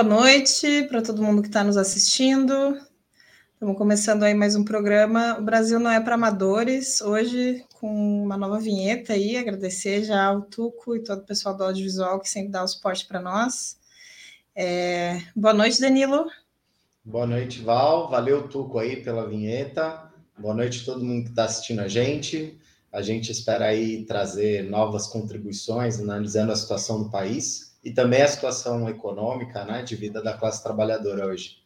Boa noite para todo mundo que está nos assistindo. Estamos começando aí mais um programa. O Brasil não é para amadores. Hoje, com uma nova vinheta aí, agradecer já ao Tuco e todo o pessoal do audiovisual que sempre dá o suporte para nós. É... Boa noite, Danilo. Boa noite, Val. Valeu, Tuco, aí pela vinheta. Boa noite a todo mundo que está assistindo a gente. A gente espera aí trazer novas contribuições, analisando a situação do país e também a situação econômica, né, de vida da classe trabalhadora hoje.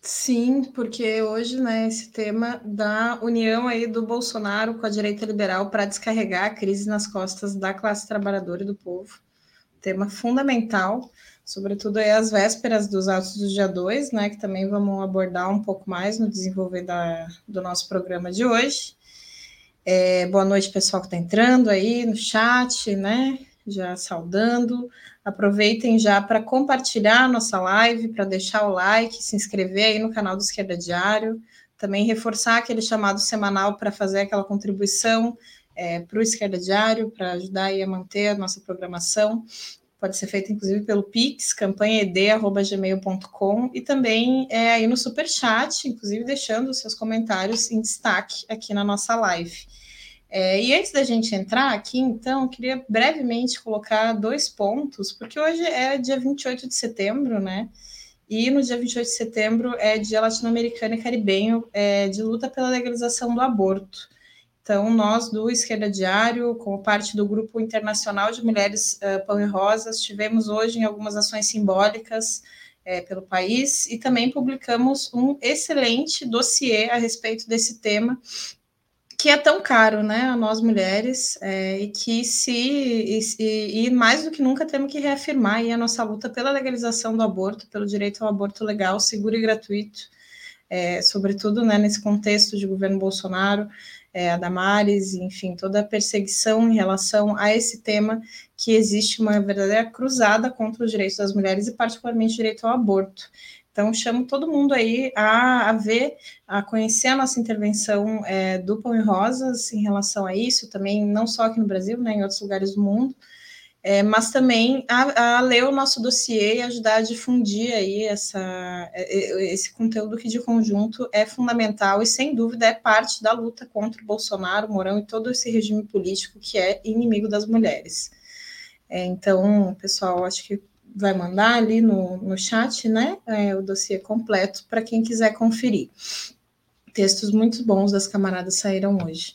Sim, porque hoje, né, esse tema da união aí do Bolsonaro com a direita liberal para descarregar a crise nas costas da classe trabalhadora e do povo. Tema fundamental, sobretudo aí vésperas dos atos do dia 2, né, que também vamos abordar um pouco mais no desenvolver da, do nosso programa de hoje. É, boa noite, pessoal que está entrando aí no chat, né? Já saudando. Aproveitem já para compartilhar a nossa live, para deixar o like, se inscrever aí no canal do Esquerda Diário, também reforçar aquele chamado semanal para fazer aquela contribuição é, para o Esquerda Diário, para ajudar aí a manter a nossa programação. Pode ser feito, inclusive, pelo Pix, campanhaed.gmail.com e também é, aí no Superchat, inclusive deixando os seus comentários em destaque aqui na nossa live. É, e antes da gente entrar aqui, então, queria brevemente colocar dois pontos, porque hoje é dia 28 de setembro, né? E no dia 28 de setembro é dia latino-americano e caribenho é, de luta pela legalização do aborto. Então, nós do Esquerda Diário, como parte do Grupo Internacional de Mulheres uh, Pão e Rosas, tivemos hoje em algumas ações simbólicas é, pelo país e também publicamos um excelente dossiê a respeito desse tema que é tão caro, né, a nós mulheres, é, e que se e, e, mais do que nunca temos que reafirmar a nossa luta pela legalização do aborto, pelo direito ao aborto legal, seguro e gratuito, é, sobretudo né, nesse contexto de governo Bolsonaro, é, a Damares, enfim, toda a perseguição em relação a esse tema, que existe uma verdadeira cruzada contra os direitos das mulheres e particularmente o direito ao aborto. Então, chamo todo mundo aí a, a ver, a conhecer a nossa intervenção é, do Pão e Rosas em relação a isso, também não só aqui no Brasil, né, em outros lugares do mundo, é, mas também a, a, ler o nosso dossiê e ajudar a difundir aí essa, é, é, esse conteúdo que de conjunto é fundamental e, sem dúvida, é parte da luta contra o Bolsonaro, o Mourão e todo esse regime político que é inimigo das mulheres. É, então, pessoal, acho que vai mandar ali no, no chat, né? É, o dossiê completo para quem quiser conferir. Textos muito bons das camaradas saíram hoje.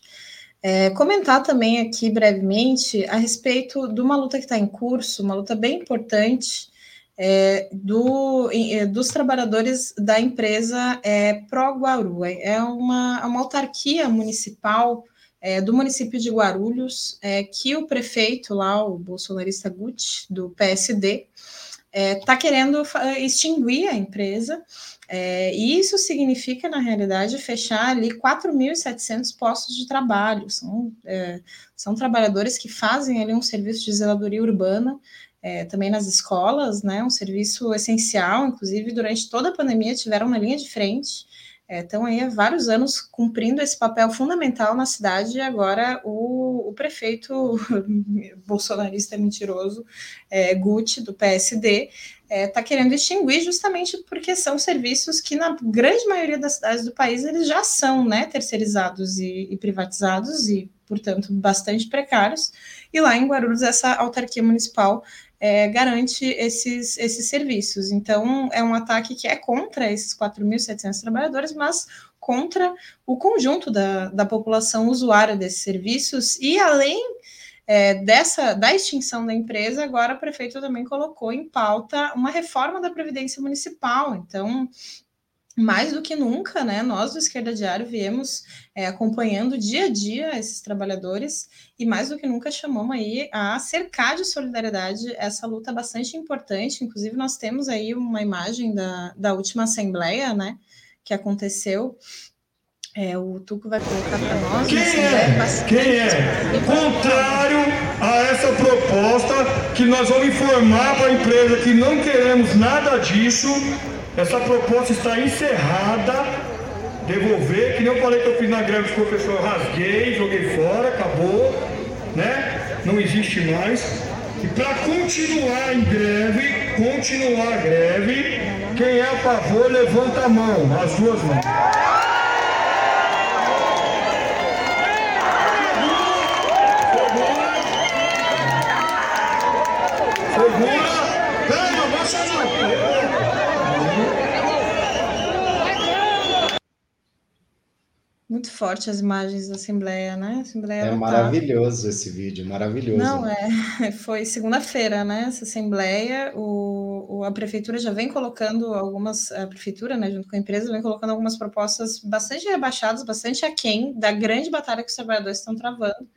É, comentar também aqui brevemente a respeito de uma luta que está em curso, uma luta bem importante é, do, é, dos trabalhadores da empresa é, Pro Guaru. É uma, uma autarquia municipal é, do município de Guarulhos, é, que o prefeito lá, o bolsonarista Gucci, do PSD, está é, querendo extinguir a empresa, é, e isso significa, na realidade, fechar ali 4.700 postos de trabalho. São, é, são trabalhadores que fazem ali um serviço de zeladoria urbana, é, também nas escolas, né, um serviço essencial, inclusive durante toda a pandemia tiveram na linha de frente, é, estão aí há vários anos cumprindo esse papel fundamental na cidade e agora o, o prefeito bolsonarista mentiroso, é, Gucci, do PSD, está é, tá querendo extinguir justamente porque são serviços que na grande maioria das cidades do país eles já são né, terceirizados e, e privatizados e, portanto, bastante precários. E lá em Guarulhos, essa autarquia municipal é, garante esses, esses serviços. Então, é um ataque que é contra esses 4.700 trabalhadores, mas contra o conjunto da, da população usuária desses serviços, e além é, dessa da extinção da empresa, agora o prefeito também colocou em pauta uma reforma da Previdência Municipal. Então, mais do que nunca, né, nós do Esquerda Diário viemos é, acompanhando dia a dia esses trabalhadores e mais do que nunca chamamos aí a cercar de solidariedade essa luta bastante importante. Inclusive, nós temos aí uma imagem da, da última assembleia, né, que aconteceu. É, o Tuco vai colocar para nós. Quem é? Quem é? Contrário a essa proposta que nós vamos informar para a empresa que não queremos nada disso essa proposta está encerrada. Devolver, que nem eu falei que eu fiz na greve professor, rasguei, joguei fora, acabou, né? Não existe mais. que para continuar em greve, continuar a greve, quem é a favor levanta a mão, as duas mãos. Forte as imagens da Assembleia, né? Assembleia é maravilhoso esse vídeo, maravilhoso. Não, é. Foi segunda-feira, né? Essa Assembleia, o, o, a Prefeitura já vem colocando algumas, a Prefeitura, né, junto com a empresa, vem colocando algumas propostas bastante rebaixadas, bastante aquém da grande batalha que os trabalhadores estão travando.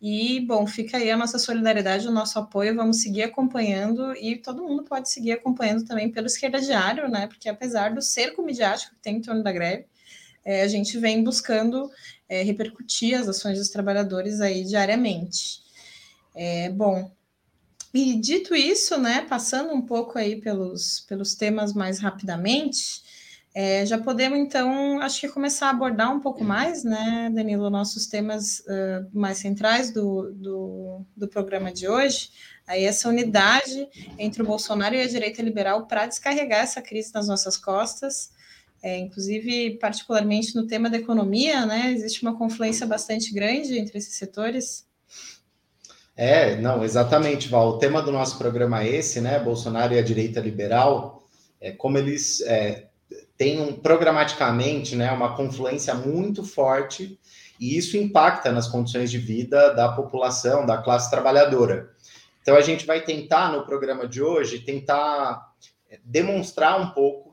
E, bom, fica aí a nossa solidariedade, o nosso apoio, vamos seguir acompanhando e todo mundo pode seguir acompanhando também pelo Esquerda Diário, né? Porque apesar do cerco midiático que tem em torno da greve, é, a gente vem buscando é, repercutir as ações dos trabalhadores aí diariamente. É, bom, e dito isso, né, passando um pouco aí pelos, pelos temas mais rapidamente, é, já podemos, então, acho que começar a abordar um pouco mais, né, Danilo, nossos temas uh, mais centrais do, do, do, programa de hoje, aí essa unidade entre o Bolsonaro e a direita liberal para descarregar essa crise nas nossas costas, é, inclusive, particularmente no tema da economia, né, existe uma confluência bastante grande entre esses setores. É, não, exatamente, Val. O tema do nosso programa é esse, né? Bolsonaro e a direita liberal, é como eles é, têm um, programaticamente né, uma confluência muito forte e isso impacta nas condições de vida da população, da classe trabalhadora. Então, a gente vai tentar, no programa de hoje, tentar demonstrar um pouco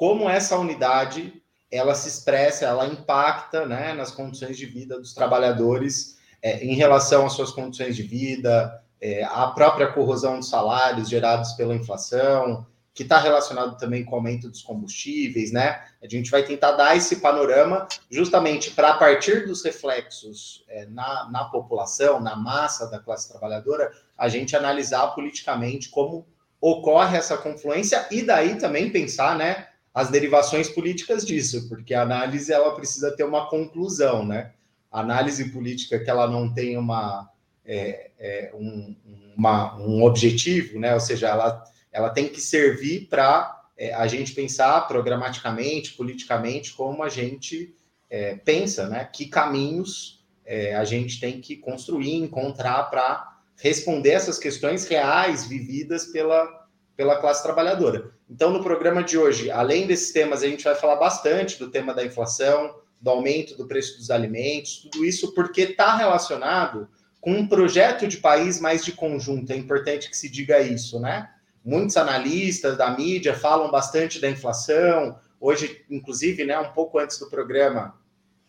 como essa unidade ela se expressa, ela impacta né, nas condições de vida dos trabalhadores é, em relação às suas condições de vida, é, a própria corrosão dos salários gerados pela inflação, que está relacionado também com o aumento dos combustíveis, né? A gente vai tentar dar esse panorama justamente para, a partir dos reflexos é, na, na população, na massa da classe trabalhadora, a gente analisar politicamente como ocorre essa confluência e daí também pensar, né? As derivações políticas disso, porque a análise ela precisa ter uma conclusão, né? A análise política que ela não tem uma, é, é, um, uma, um objetivo, né? Ou seja, ela, ela tem que servir para é, a gente pensar programaticamente, politicamente, como a gente é, pensa, né? Que caminhos é, a gente tem que construir, encontrar para responder essas questões reais vividas pela pela classe trabalhadora. Então, no programa de hoje, além desses temas, a gente vai falar bastante do tema da inflação, do aumento do preço dos alimentos, tudo isso porque está relacionado com um projeto de país mais de conjunto. É importante que se diga isso, né? Muitos analistas da mídia falam bastante da inflação. Hoje, inclusive, né, um pouco antes do programa,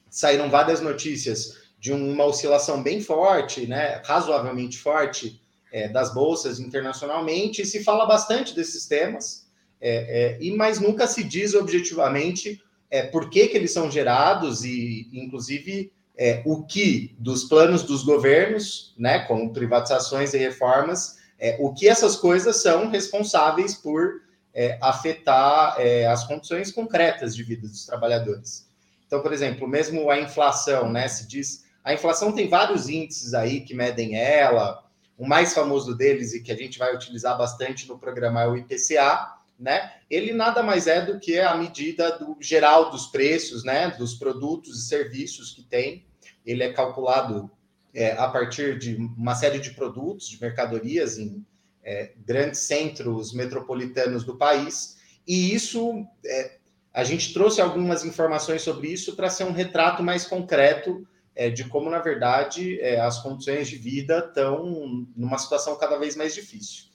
saíram várias notícias de uma oscilação bem forte, né, razoavelmente forte, é, das bolsas internacionalmente, e se fala bastante desses temas, é, é, e mas nunca se diz objetivamente é, por que, que eles são gerados e, inclusive, é, o que dos planos dos governos, né, como privatizações e reformas, é, o que essas coisas são responsáveis por afetar as condições concretas de vida dos trabalhadores. Então, por exemplo, mesmo a inflação, né, se diz, a inflação tem vários índices aí que medem ela, o mais famoso deles e que a gente vai utilizar bastante no programa é o IPCA, né? Ele nada mais é do que a medida do geral dos preços, né? Dos produtos e serviços que tem. Ele é calculado é, a partir de uma série de produtos, de mercadorias em é, grandes centros metropolitanos do país. E isso, é, a gente trouxe algumas informações sobre isso para ser um retrato mais concreto é, de como, na verdade, é, as condições de vida estão numa situação cada vez mais difícil.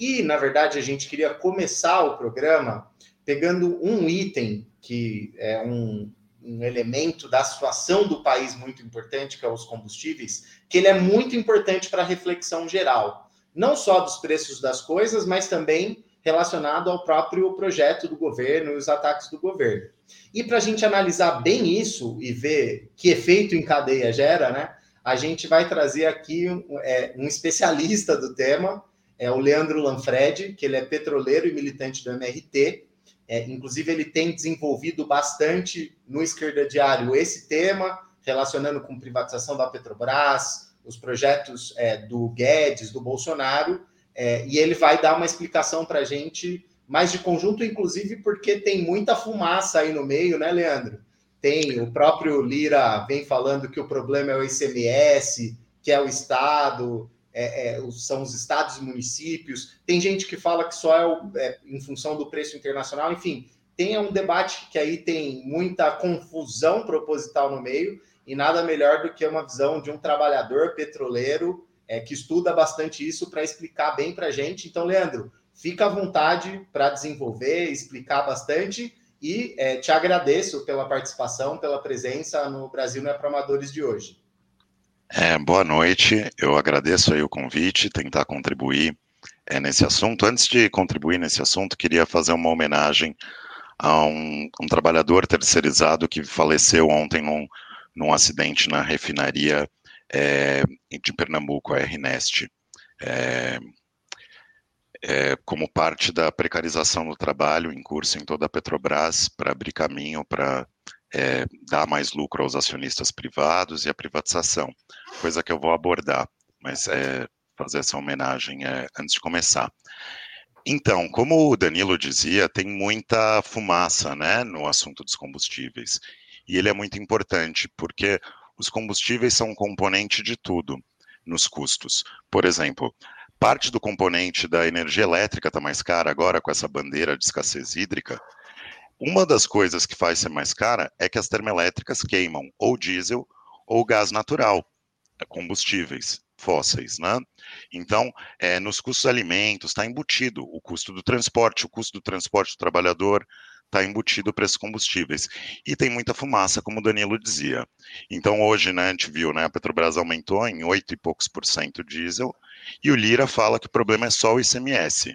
E, na verdade, a gente queria começar o programa pegando um item que é um, um elemento da situação do país muito importante, que é os combustíveis, que ele é muito importante para a reflexão geral, não só dos preços das coisas, mas também relacionado ao próprio projeto do governo e os ataques do governo. E para a gente analisar bem isso e ver que efeito em cadeia gera, né, a gente vai trazer aqui um, é, um especialista do tema, é o Leandro Lanfred, que ele é petroleiro e militante do MRT. É, inclusive, ele tem desenvolvido bastante no Esquerda Diário esse tema, relacionando com privatização da Petrobras, os projetos é, do Guedes, do Bolsonaro, é, e ele vai dar uma explicação para a gente mais de conjunto, inclusive porque tem muita fumaça aí no meio, né, Leandro? Tem o próprio Lira vem falando que o problema é o ICMS, que é o Estado, é, é, são os estados e municípios. Tem gente que fala que só é, o, é, em função do preço internacional. Enfim, tem um debate que aí tem muita confusão proposital no meio e nada melhor do que uma visão de um trabalhador petroleiro é, que estuda bastante isso para explicar bem para a gente. Então, Leandro, fica à vontade para desenvolver, explicar bastante e é, te agradeço pela participação, pela presença no Brasil Não é para Amadores de hoje. É, boa noite, eu agradeço aí o convite, tentar contribuir é, nesse assunto. Antes de contribuir nesse assunto, queria fazer uma homenagem a um, um trabalhador terceirizado que faleceu ontem num, num acidente na refinaria é, de Pernambuco, a RNEST, é, é, como parte da precarização do trabalho em curso em toda a Petrobras para abrir caminho para dar mais lucro aos acionistas privados e a privatização, coisa que eu vou abordar, mas fazer essa homenagem antes de começar. Então, como o Danilo dizia, tem muita fumaça né, no assunto dos combustíveis. E ele é muito importante, porque os combustíveis são um componente de tudo nos custos. Por exemplo, parte do componente da energia elétrica está mais cara agora com essa bandeira de escassez hídrica. Uma das coisas que faz ser mais cara é que as termoelétricas queimam ou diesel ou gás natural, combustíveis fósseis, né? Então, é, nos custos alimentos está embutido o custo do transporte, o custo do transporte do trabalhador está embutido para esses combustíveis. E tem muita fumaça, como o Danilo dizia. Então, hoje, né, a gente viu, né, a Petrobras aumentou em 8 e poucos por cento o diesel, e o Lira fala que o problema é só o ICMS.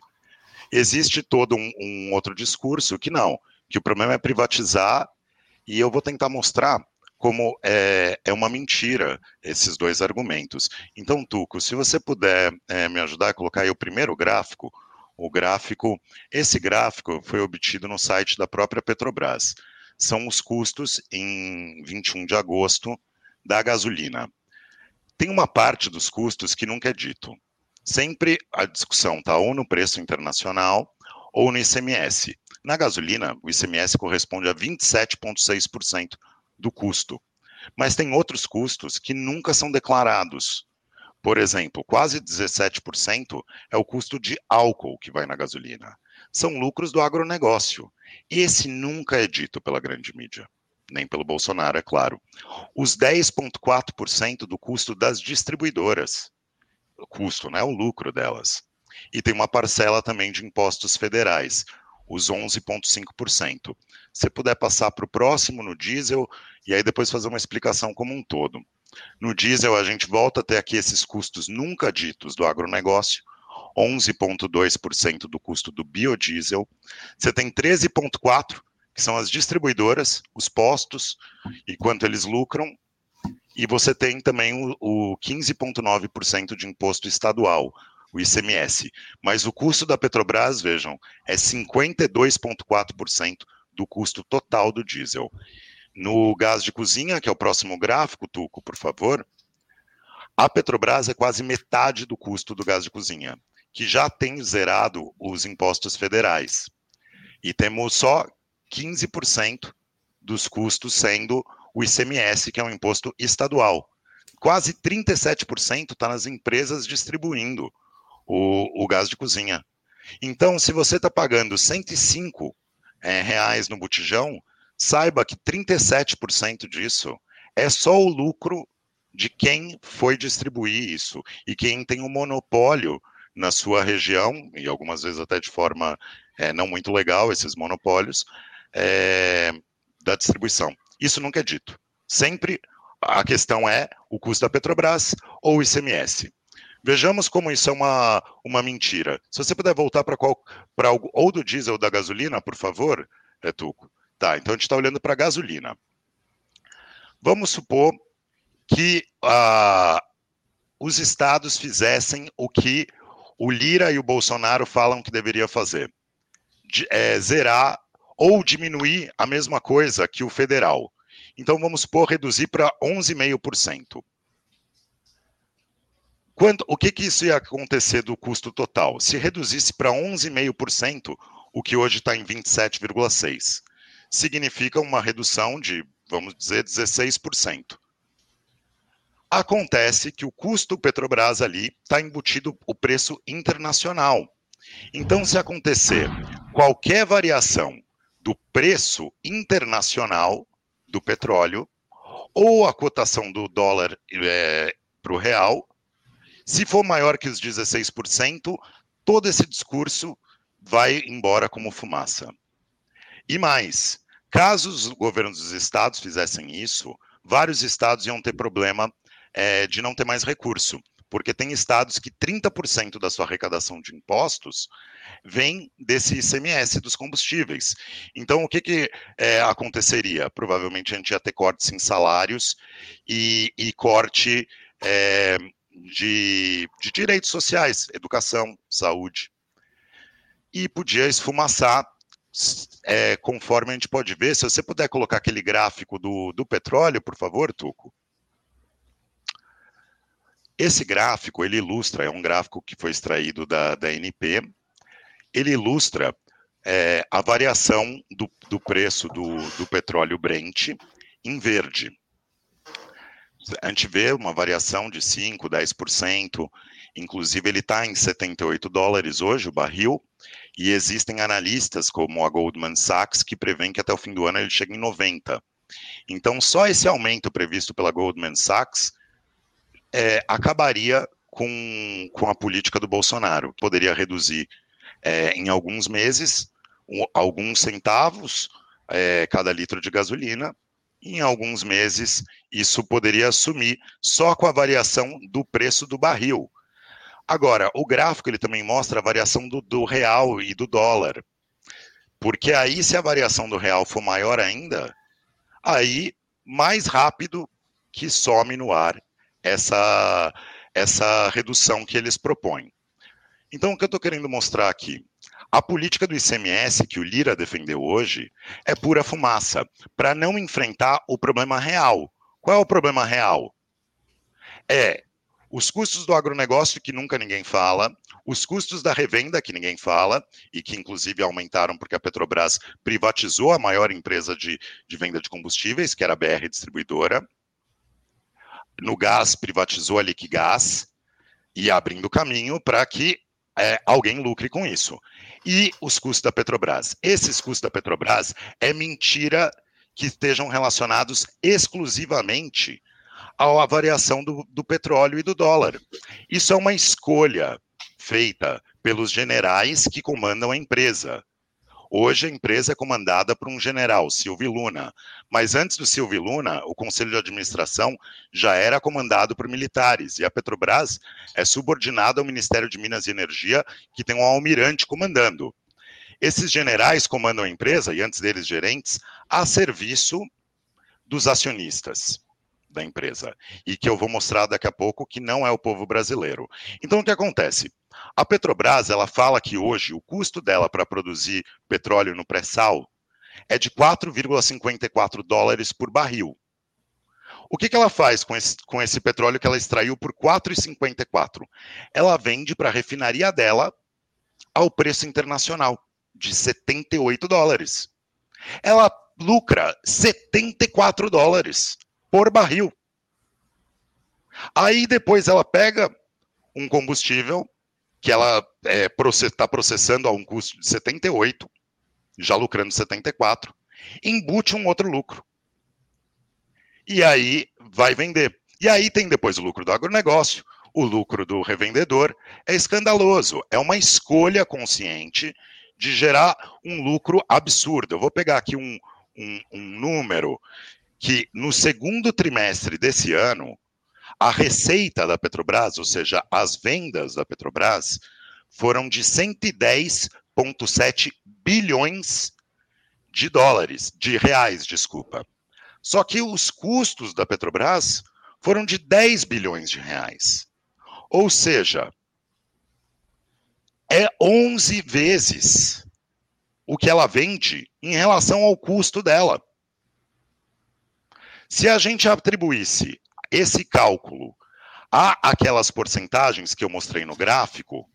Existe todo um, um outro discurso que não, que o problema é privatizar, e eu vou tentar mostrar como é, é uma mentira esses dois argumentos. Então, Tuco, se você puder é, me ajudar a colocar aí o primeiro gráfico, o gráfico, esse gráfico foi obtido no site da própria Petrobras. São os custos em 21 de agosto da gasolina. Tem uma parte dos custos que nunca é dito. Sempre a discussão está ou no preço internacional ou no ICMS. Na gasolina, o ICMS corresponde a 27,6% do custo. Mas tem outros custos que nunca são declarados. Por exemplo, quase 17% é o custo de álcool que vai na gasolina. São lucros do agronegócio. Esse nunca é dito pela grande mídia, nem pelo Bolsonaro, é claro. Os 10,4% do custo das distribuidoras. O custo, né? O lucro delas. E tem uma parcela também de impostos federais, os 11,5%. Se puder passar para o próximo no diesel, e aí depois fazer uma explicação como um todo. No diesel, a gente volta a ter aqui esses custos nunca ditos do agronegócio, 11,2% do custo do biodiesel. Você tem 13,4%, que são as distribuidoras, os postos, e quanto eles lucram. E você tem também o, o 15,9% de imposto estadual, o ICMS. Mas o custo da Petrobras, vejam, é 52,4% do custo total do diesel. No gás de cozinha, que é o próximo gráfico, Tuco, por favor, a Petrobras é quase metade do custo do gás de cozinha, que já tem zerado os impostos federais. E temos só 15% dos custos sendo o ICMS, que é um imposto estadual. Quase 37% está nas empresas distribuindo o, o gás de cozinha. Então, se você está pagando 105 é, reais no botijão, saiba que 37% disso é só o lucro de quem foi distribuir isso e quem tem o um monopólio na sua região, e algumas vezes até de forma é, não muito legal, esses monopólios, é, da distribuição. Isso nunca é dito. Sempre a questão é o custo da Petrobras ou o ICMS. Vejamos como isso é uma, uma mentira. Se você puder voltar para algo ou do diesel ou da gasolina, por favor, é Tuco. Tá, então a gente está olhando para a gasolina. Vamos supor que ah, os estados fizessem o que o Lira e o Bolsonaro falam que deveria fazer: de, é, zerar ou diminuir a mesma coisa que o federal. Então vamos supor reduzir para 11,5%. Quando, o que, que isso ia acontecer do custo total? Se reduzisse para 11,5%, o que hoje está em 27,6%, significa uma redução de, vamos dizer, 16%. Acontece que o custo Petrobras ali está embutido o preço internacional. Então, se acontecer qualquer variação do preço internacional do petróleo, ou a cotação do dólar é, para o real, se for maior que os 16%, todo esse discurso vai embora como fumaça. E mais, caso os governos dos estados fizessem isso, vários estados iam ter problema é, de não ter mais recurso, porque tem estados que 30% da sua arrecadação de impostos vem desse ICMS dos combustíveis. Então, o que, que é, aconteceria? Provavelmente a gente ia ter cortes em salários e, e corte é, de, de direitos sociais, educação, saúde. E podia esfumaçar é, conforme a gente pode ver, se você puder colocar aquele gráfico do, do petróleo, por favor, Tuco. Esse gráfico, ele ilustra, é um gráfico que foi extraído da, da NP, ele ilustra é, a variação do, do preço do, do petróleo Brent em verde. A gente vê uma variação de 5%, 10%, inclusive ele está em 78 dólares hoje, o barril, e existem analistas como a Goldman Sachs que prevêem que até o fim do ano ele chegue em 90. Então, só esse aumento previsto pela Goldman Sachs é, acabaria com, com a política do Bolsonaro. Poderia reduzir é, em alguns meses um, alguns centavos é, cada litro de gasolina. Em alguns meses, isso poderia sumir só com a variação do preço do barril. Agora, o gráfico ele também mostra a variação do, do real e do dólar. Porque aí, se a variação do real for maior ainda, aí mais rápido que some no ar essa, essa redução que eles propõem. Então, o que eu estou querendo mostrar aqui? A política do ICMS que o Lira defendeu hoje é pura fumaça, para não enfrentar o problema real. Qual é o problema real? É os custos do agronegócio, que nunca ninguém fala, os custos da revenda, que ninguém fala, e que inclusive aumentaram porque a Petrobras privatizou a maior empresa de, de venda de combustíveis, que era a BR Distribuidora, no gás, privatizou a Liquigás e abrindo caminho para que é, alguém lucre com isso. E os custos da Petrobras. Esses custos da Petrobras é mentira que estejam relacionados exclusivamente à variação do, do petróleo e do dólar. Isso é uma escolha feita pelos generais que comandam a empresa. Hoje a empresa é comandada por um general, Silvio Luna, mas antes do Silvio Luna, o conselho de administração já era comandado por militares e a Petrobras é subordinada ao Ministério de Minas e Energia, que tem um almirante comandando. Esses generais comandam a empresa e antes deles gerentes a serviço dos acionistas da empresa e que eu vou mostrar daqui a pouco que não é o povo brasileiro. Então o que acontece? A Petrobras, ela fala que hoje o custo dela para produzir petróleo no pré-sal é de 4,54 dólares por barril. O que, que ela faz com esse, com esse petróleo que ela extraiu por 4,54? Ela vende para a refinaria dela ao preço internacional de 78 dólares. Ela lucra 74 dólares por barril. Aí depois ela pega um combustível que ela está é, tá processando a um custo de 78, já lucrando 74, embute um outro lucro. E aí vai vender. E aí tem depois o lucro do agronegócio, o lucro do revendedor. É escandaloso. É uma escolha consciente de gerar um lucro absurdo. Eu vou pegar aqui um, um, um número que no segundo trimestre desse ano, a receita da Petrobras, ou seja, as vendas da Petrobras, foram de 110,7 bilhões de dólares, de reais, desculpa. Só que os custos da Petrobras foram de 10 bilhões de reais. Ou seja, é 11 vezes o que ela vende em relação ao custo dela. Se a gente atribuísse esse cálculo Há aquelas porcentagens que eu mostrei no gráfico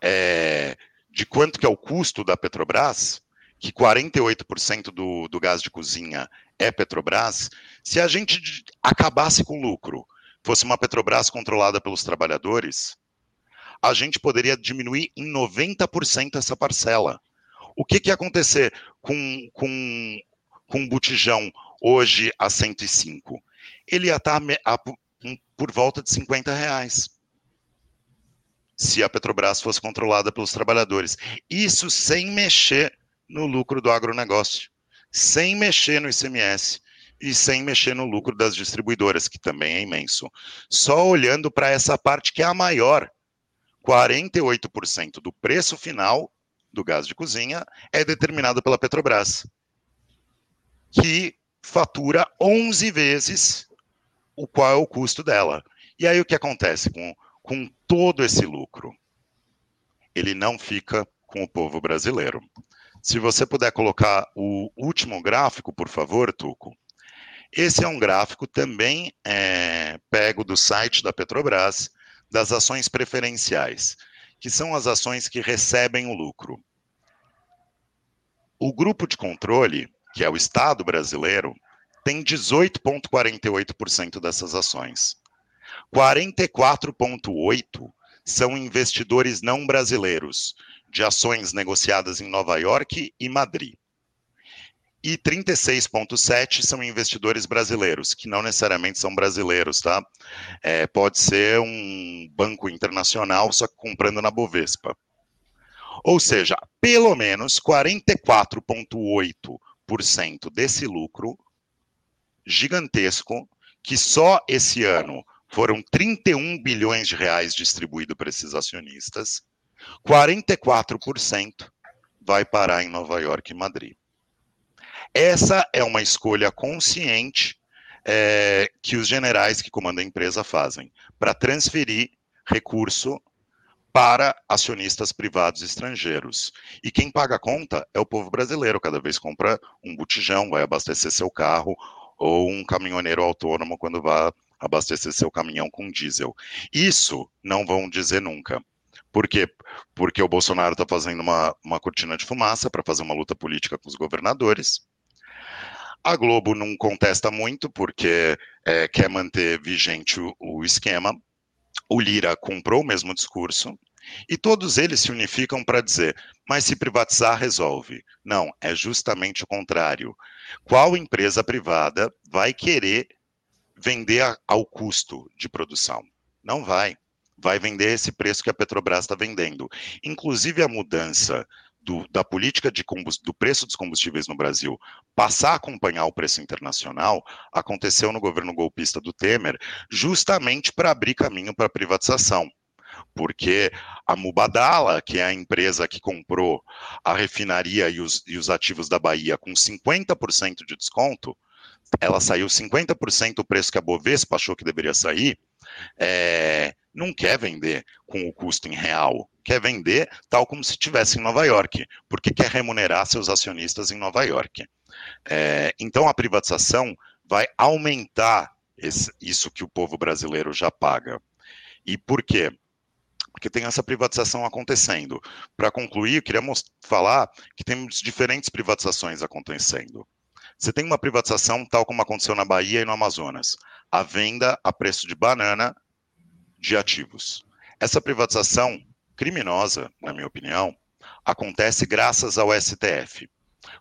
é, de quanto que é o custo da Petrobras, que 48% do, do gás de cozinha é Petrobras, se a gente acabasse com o lucro, fosse uma Petrobras controlada pelos trabalhadores, a gente poderia diminuir em 90% essa parcela. O que, que ia acontecer com, com, com um botijão hoje a 105? Ele ia estar a, a, por volta de 50 reais se a Petrobras fosse controlada pelos trabalhadores. Isso sem mexer no lucro do agronegócio, sem mexer no ICMS e sem mexer no lucro das distribuidoras, que também é imenso. Só olhando para essa parte que é a maior, 48% do preço final do gás de cozinha é determinado pela Petrobras, que fatura 11 vezes o qual é o custo dela. E aí o que acontece com com todo esse lucro, ele não fica com o povo brasileiro. Se você puder colocar o último gráfico, por favor, Tuco. Esse é um gráfico também é, pego do site da Petrobras, das ações preferenciais, que são as ações que recebem o lucro. O grupo de controle, que é o Estado brasileiro, tem 18,48% dessas ações. 44,8% são investidores não brasileiros, de ações negociadas em Nova York e Madrid. E 36,7% são investidores brasileiros, que não necessariamente são brasileiros, tá? É, pode ser um banco internacional, só que comprando na Bovespa. Ou seja, pelo menos 44,8% desse lucro gigantesco, que só esse ano foram 31 bilhões de reais distribuídos para esses acionistas, 44% vai parar em Nova York e Madrid. Essa é uma escolha consciente é, que os generais que comandam a empresa fazem para transferir recurso para acionistas privados estrangeiros. E quem paga a conta é o povo brasileiro, cada vez compra um botijão, vai abastecer seu carro, ou um caminhoneiro autônomo quando vai abastecer seu caminhão com diesel. Isso não vão dizer nunca. Por quê? Porque o Bolsonaro está fazendo uma, uma cortina de fumaça para fazer uma luta política com os governadores. A Globo não contesta muito, porque é, quer manter vigente o, o esquema. O Lira comprou o mesmo discurso. E todos eles se unificam para dizer: mas se privatizar, resolve. Não, é justamente o contrário. Qual empresa privada vai querer vender ao custo de produção. Não vai. Vai vender esse preço que a Petrobras está vendendo. Inclusive a mudança do, da política de do preço dos combustíveis no Brasil passar a acompanhar o preço internacional aconteceu no governo golpista do Temer, justamente para abrir caminho para a privatização. Porque a Mubadala, que é a empresa que comprou a refinaria e os, e os ativos da Bahia com 50% de desconto, ela saiu 50% do preço que a Bovespa achou que deveria sair, é, não quer vender com o custo em real, quer vender tal como se estivesse em Nova York, porque quer remunerar seus acionistas em Nova York. É, então a privatização vai aumentar esse, isso que o povo brasileiro já paga. E por quê? Porque tem essa privatização acontecendo. Para concluir, eu queria falar que temos diferentes privatizações acontecendo. Você tem uma privatização tal como aconteceu na Bahia e no Amazonas, a venda a preço de banana de ativos. Essa privatização criminosa, na minha opinião, acontece graças ao STF.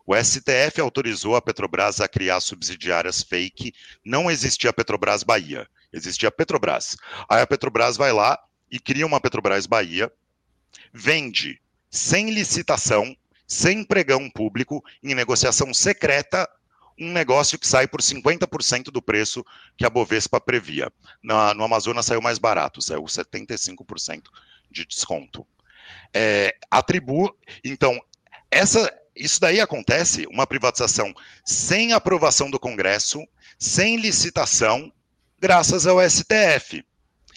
O STF autorizou a Petrobras a criar subsidiárias fake. Não existia a Petrobras Bahia, existia a Petrobras. Aí a Petrobras vai lá e cria uma Petrobras Bahia, vende sem licitação, sem pregão público, em negociação secreta um negócio que sai por 50% do preço que a Bovespa previa. Na, no Amazonas saiu mais barato, saiu 75% de desconto. É, atribu... Então, essa, isso daí acontece, uma privatização sem aprovação do Congresso, sem licitação, graças ao STF.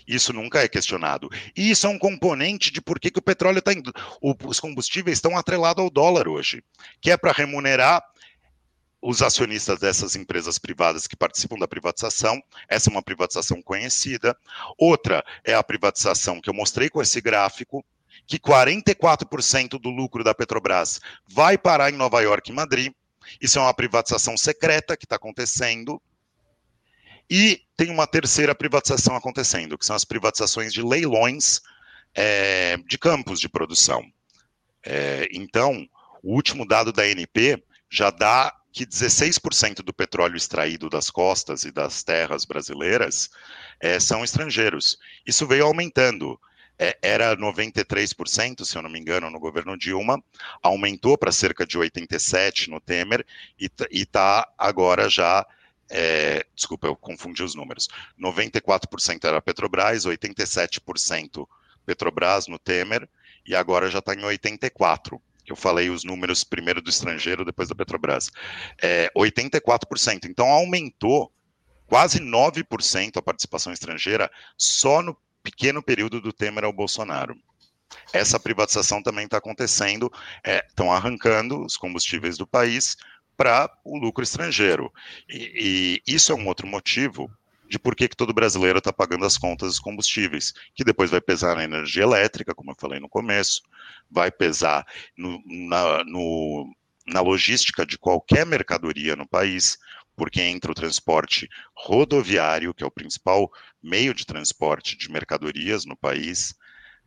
Isso nunca é questionado. E isso é um componente de por que, que o petróleo está. Os combustíveis estão atrelados ao dólar hoje, que é para remunerar os acionistas dessas empresas privadas que participam da privatização. Essa é uma privatização conhecida. Outra é a privatização que eu mostrei com esse gráfico, que 44% do lucro da Petrobras vai parar em Nova York e Madrid. Isso é uma privatização secreta que está acontecendo. E tem uma terceira privatização acontecendo, que são as privatizações de leilões é, de campos de produção. É, então, o último dado da ANP já dá que 16% do petróleo extraído das costas e das terras brasileiras é, são estrangeiros. Isso veio aumentando. É, era 93%, se eu não me engano, no governo Dilma, aumentou para cerca de 87% no Temer e está agora já. É, desculpa, eu confundi os números. 94% era Petrobras, 87% Petrobras no Temer, e agora já está em 84% que eu falei os números primeiro do estrangeiro, depois da Petrobras, é 84%. Então aumentou quase 9% a participação estrangeira só no pequeno período do Temer ao Bolsonaro. Essa privatização também está acontecendo, estão é, arrancando os combustíveis do país para o lucro estrangeiro. E, e, isso é um outro motivo de por que, que todo brasileiro está pagando as contas dos combustíveis, que depois vai pesar na energia elétrica, como eu falei no começo, vai pesar no, na, no, na logística de qualquer mercadoria no país, porque entra o transporte rodoviário, que é o principal meio de transporte de mercadorias no país.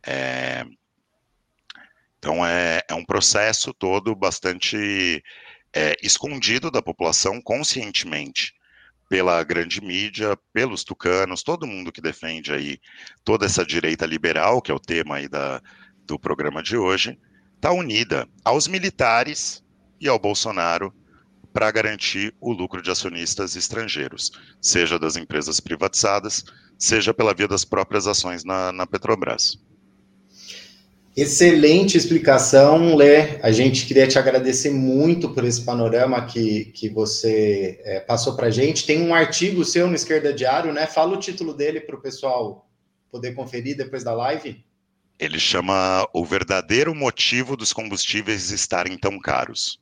É, então, é, é, um processo todo bastante é, escondido da população conscientemente pela grande mídia, pelos tucanos, todo mundo que defende aí toda essa direita liberal, que é o tema aí da, do programa de hoje, está unida aos militares e ao Bolsonaro para garantir o lucro de acionistas estrangeiros, seja das empresas privatizadas, seja pela via das próprias ações na, na Petrobras. Excelente explicação, Lê. A gente queria te agradecer muito por esse panorama que, que você é, passou para a gente. Tem um artigo seu no Esquerda Diário, né? Fala o título dele para o pessoal poder conferir depois da live. Ele chama O Verdadeiro Motivo dos Combustíveis Estarem Tão Caros.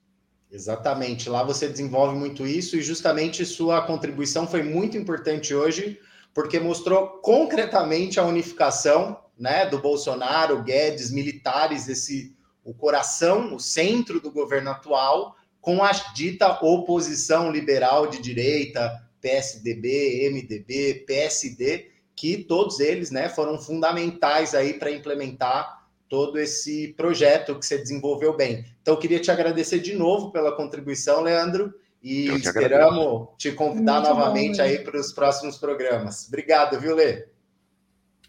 Exatamente. Lá você desenvolve muito isso e justamente sua contribuição foi muito importante hoje, porque mostrou concretamente a unificação né, do Bolsonaro, Guedes, militares, esse o coração, o centro do governo atual, com a dita oposição liberal de direita, PSDB, MDB, PSD, que todos eles, né, foram fundamentais aí para implementar todo esse projeto que você desenvolveu bem. Então, eu queria te agradecer de novo pela contribuição, Leandro, e esperamos te convidar Muito novamente bom, aí para os próximos programas. Obrigado, viu, Lê?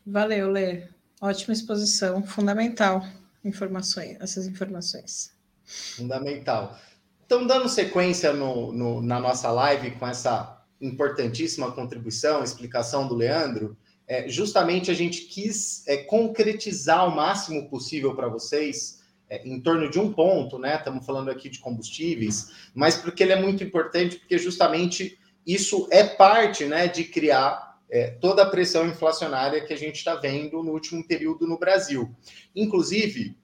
Valeu, Lê. Ótima exposição, fundamental informações, essas informações. Fundamental. Então, dando sequência no, no, na nossa live com essa importantíssima contribuição, explicação do Leandro, é, justamente a gente quis é, concretizar o máximo possível para vocês é, em torno de um ponto, né? Estamos falando aqui de combustíveis, mas porque ele é muito importante, porque justamente isso é parte né, de criar é, toda a pressão inflacionária que a gente está vendo no último período no Brasil. Inclusive,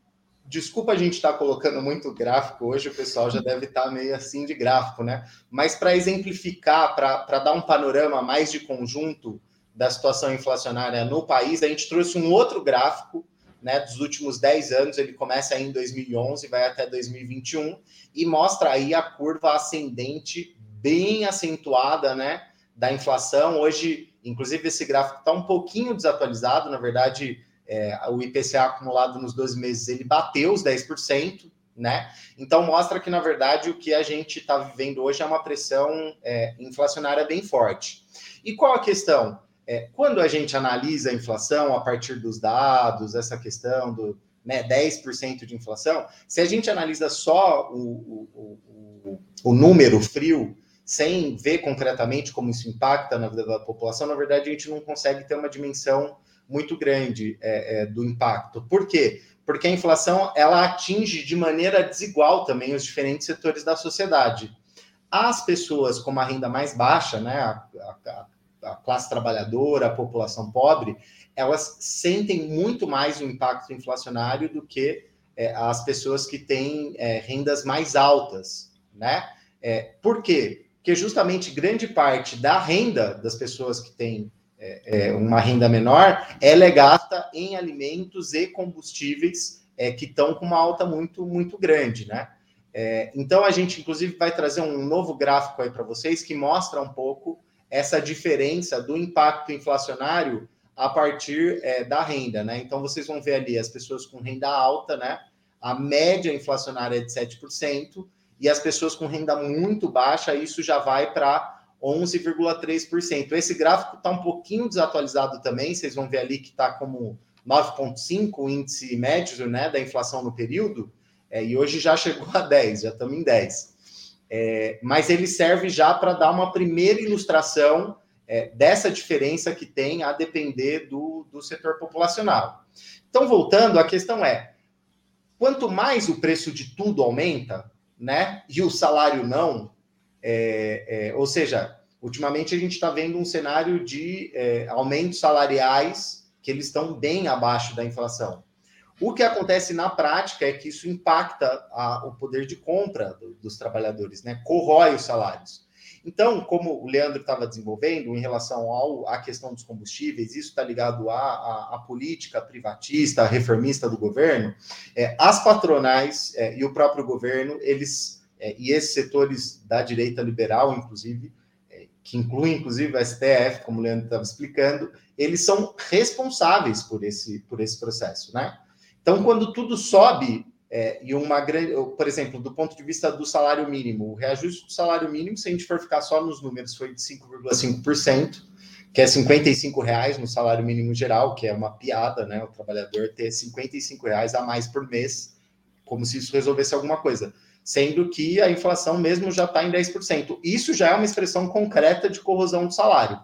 desculpa a gente estar tá colocando muito gráfico hoje, o pessoal já deve estar tá meio assim de gráfico, né? Mas para exemplificar, para dar um panorama mais de conjunto da situação inflacionária no país, a gente trouxe um outro gráfico né, dos últimos 10 anos, ele começa aí em 2011, vai até 2021, e mostra aí a curva ascendente bem acentuada, né, da inflação. Hoje, Inclusive, esse gráfico está um pouquinho desatualizado, na verdade, é, o IPCA acumulado nos 12 meses ele bateu os 10%, né? Então mostra que, na verdade, o que a gente está vivendo hoje é uma pressão é, inflacionária bem forte. E qual a questão? É, quando a gente analisa a inflação a partir dos dados, essa questão do né, 10% de inflação, se a gente analisa só o, o, o, o número frio, sem ver concretamente como isso impacta na vida da população, na verdade a gente não consegue ter uma dimensão muito grande é, é, do impacto. Por quê? Porque a inflação ela atinge de maneira desigual também os diferentes setores da sociedade. As pessoas com uma renda mais baixa, né, a, a, a classe trabalhadora, a população pobre, elas sentem muito mais o impacto inflacionário do que é, as pessoas que têm é, rendas mais altas, né? É, por quê? Porque justamente grande parte da renda das pessoas que têm é, é, uma renda menor, ela é gasta em alimentos e combustíveis é, que estão com uma alta muito, muito grande, né? É, então a gente, inclusive, vai trazer um novo gráfico aí para vocês que mostra um pouco essa diferença do impacto inflacionário a partir é, da renda, né? Então vocês vão ver ali as pessoas com renda alta, né? A média inflacionária é de 7%, e as pessoas com renda muito baixa, isso já vai para 11,3%. Esse gráfico está um pouquinho desatualizado também, vocês vão ver ali que está como 9,5 o índice médio né, da inflação no período, é, e hoje já chegou a 10, já estamos em 10. É, mas ele serve já para dar uma primeira ilustração é, dessa diferença que tem a depender do, do setor populacional. Então, voltando, a questão é: quanto mais o preço de tudo aumenta, né, e o salário não, é, é, ou seja, ultimamente a gente está vendo um cenário de é, aumentos salariais que eles estão bem abaixo da inflação. O que acontece na prática é que isso impacta a, o poder de compra do, dos trabalhadores, né? corrói os salários. Então, como o Leandro estava desenvolvendo em relação ao, à questão dos combustíveis, isso está ligado à, à, à, política privatista, reformista do governo, é, as patronais é, e o próprio governo, eles é, e esses setores da direita liberal, inclusive, é, que incluem inclusive o STF, como o Leandro estava explicando, eles são responsáveis por esse, por esse processo, né? Então, quando tudo sobe, é, e uma grande, por exemplo, do ponto de vista do salário mínimo, o reajuste do salário mínimo, se a gente for ficar só nos números, foi de 5,5%, que é 55 reais no salário mínimo geral, que é uma piada, né? O trabalhador ter 55 reais a mais por mês, como se isso resolvesse alguma coisa sendo que a inflação mesmo já está em 10%. Isso já é uma expressão concreta de corrosão do salário.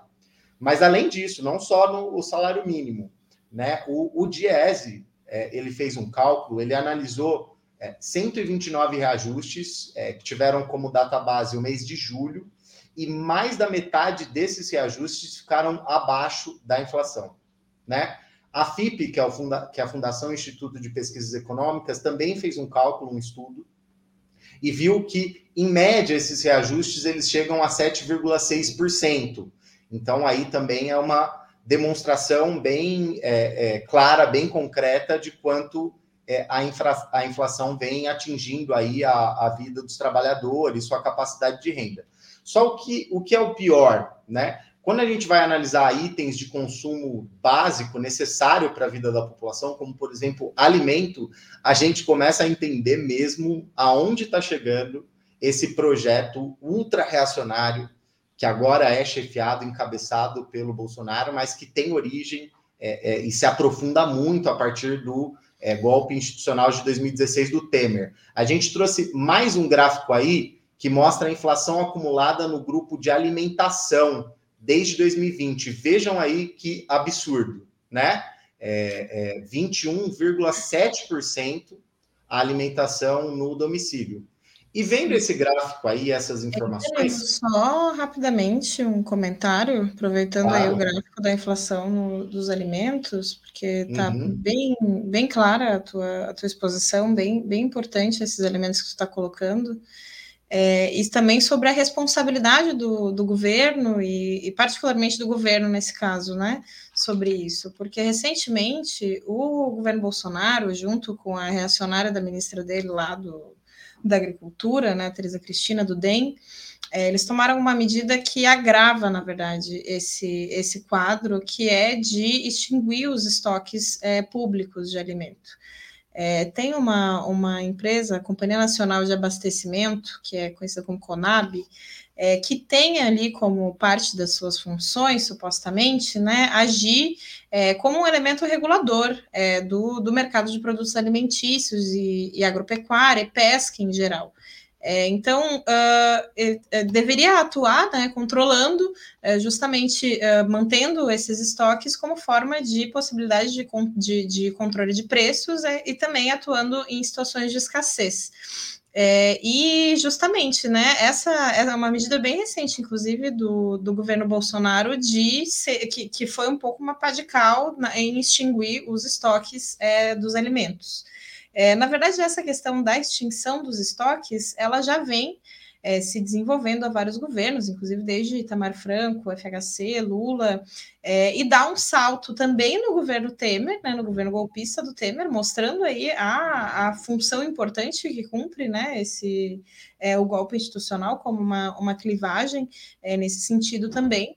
Mas, além disso, não só no salário mínimo, né? o, o Diese, é, ele fez um cálculo, ele analisou é, 129 reajustes é, que tiveram como data base o mês de julho, e mais da metade desses reajustes ficaram abaixo da inflação. Né? A FIP, que é, funda que é a Fundação Instituto de Pesquisas Econômicas, também fez um cálculo, um estudo, e viu que, em média, esses reajustes eles chegam a 7,6%. Então, aí também é uma demonstração bem é, é, clara, bem concreta de quanto é, a, infra, a, inflação vem atingindo aí a, a, vida dos trabalhadores, sua capacidade de renda. Só o que, o que é o pior, né? Quando a gente vai analisar itens de consumo básico necessário para a vida da população, como por exemplo alimento, a gente começa a entender mesmo aonde está chegando esse projeto ultra reacionário que agora é chefiado, encabeçado pelo Bolsonaro, mas que tem origem é, é, e se aprofunda muito a partir do é, golpe institucional de 2016 do Temer. A gente trouxe mais um gráfico aí que mostra a inflação acumulada no grupo de alimentação desde 2020. Vejam aí que absurdo, né? É, é 21,7% a alimentação no domicílio. E vendo esse gráfico aí, essas informações. Só rapidamente um comentário, aproveitando claro. aí o gráfico da inflação no, dos alimentos, porque está uhum. bem, bem clara a tua, a tua exposição, bem, bem importante esses elementos que tu está colocando. É, e também sobre a responsabilidade do, do governo, e, e, particularmente do governo nesse caso, né, sobre isso, porque recentemente o governo Bolsonaro, junto com a reacionária da ministra dele lá do, da Agricultura, né, Tereza Cristina, do DEM, é, eles tomaram uma medida que agrava, na verdade, esse, esse quadro, que é de extinguir os estoques é, públicos de alimento. É, tem uma, uma empresa, a Companhia Nacional de Abastecimento, que é conhecida como CONAB, é, que tem ali como parte das suas funções, supostamente, né, agir é, como um elemento regulador é, do, do mercado de produtos alimentícios e, e agropecuária e pesca em geral. É, então, uh, deveria atuar né, controlando, uh, justamente uh, mantendo esses estoques como forma de possibilidade de, de, de controle de preços e também atuando em situações de escassez. É, e justamente, né, essa é uma medida bem recente, inclusive, do, do governo Bolsonaro, de ser, que, que foi um pouco uma pá em extinguir os estoques é, dos alimentos. É, na verdade, essa questão da extinção dos estoques, ela já vem é, se desenvolvendo a vários governos, inclusive desde Itamar Franco, FHC, Lula, é, e dá um salto também no governo Temer, né, no governo golpista do Temer, mostrando aí a, a função importante que cumpre né, esse, é, o golpe institucional como uma, uma clivagem é, nesse sentido também.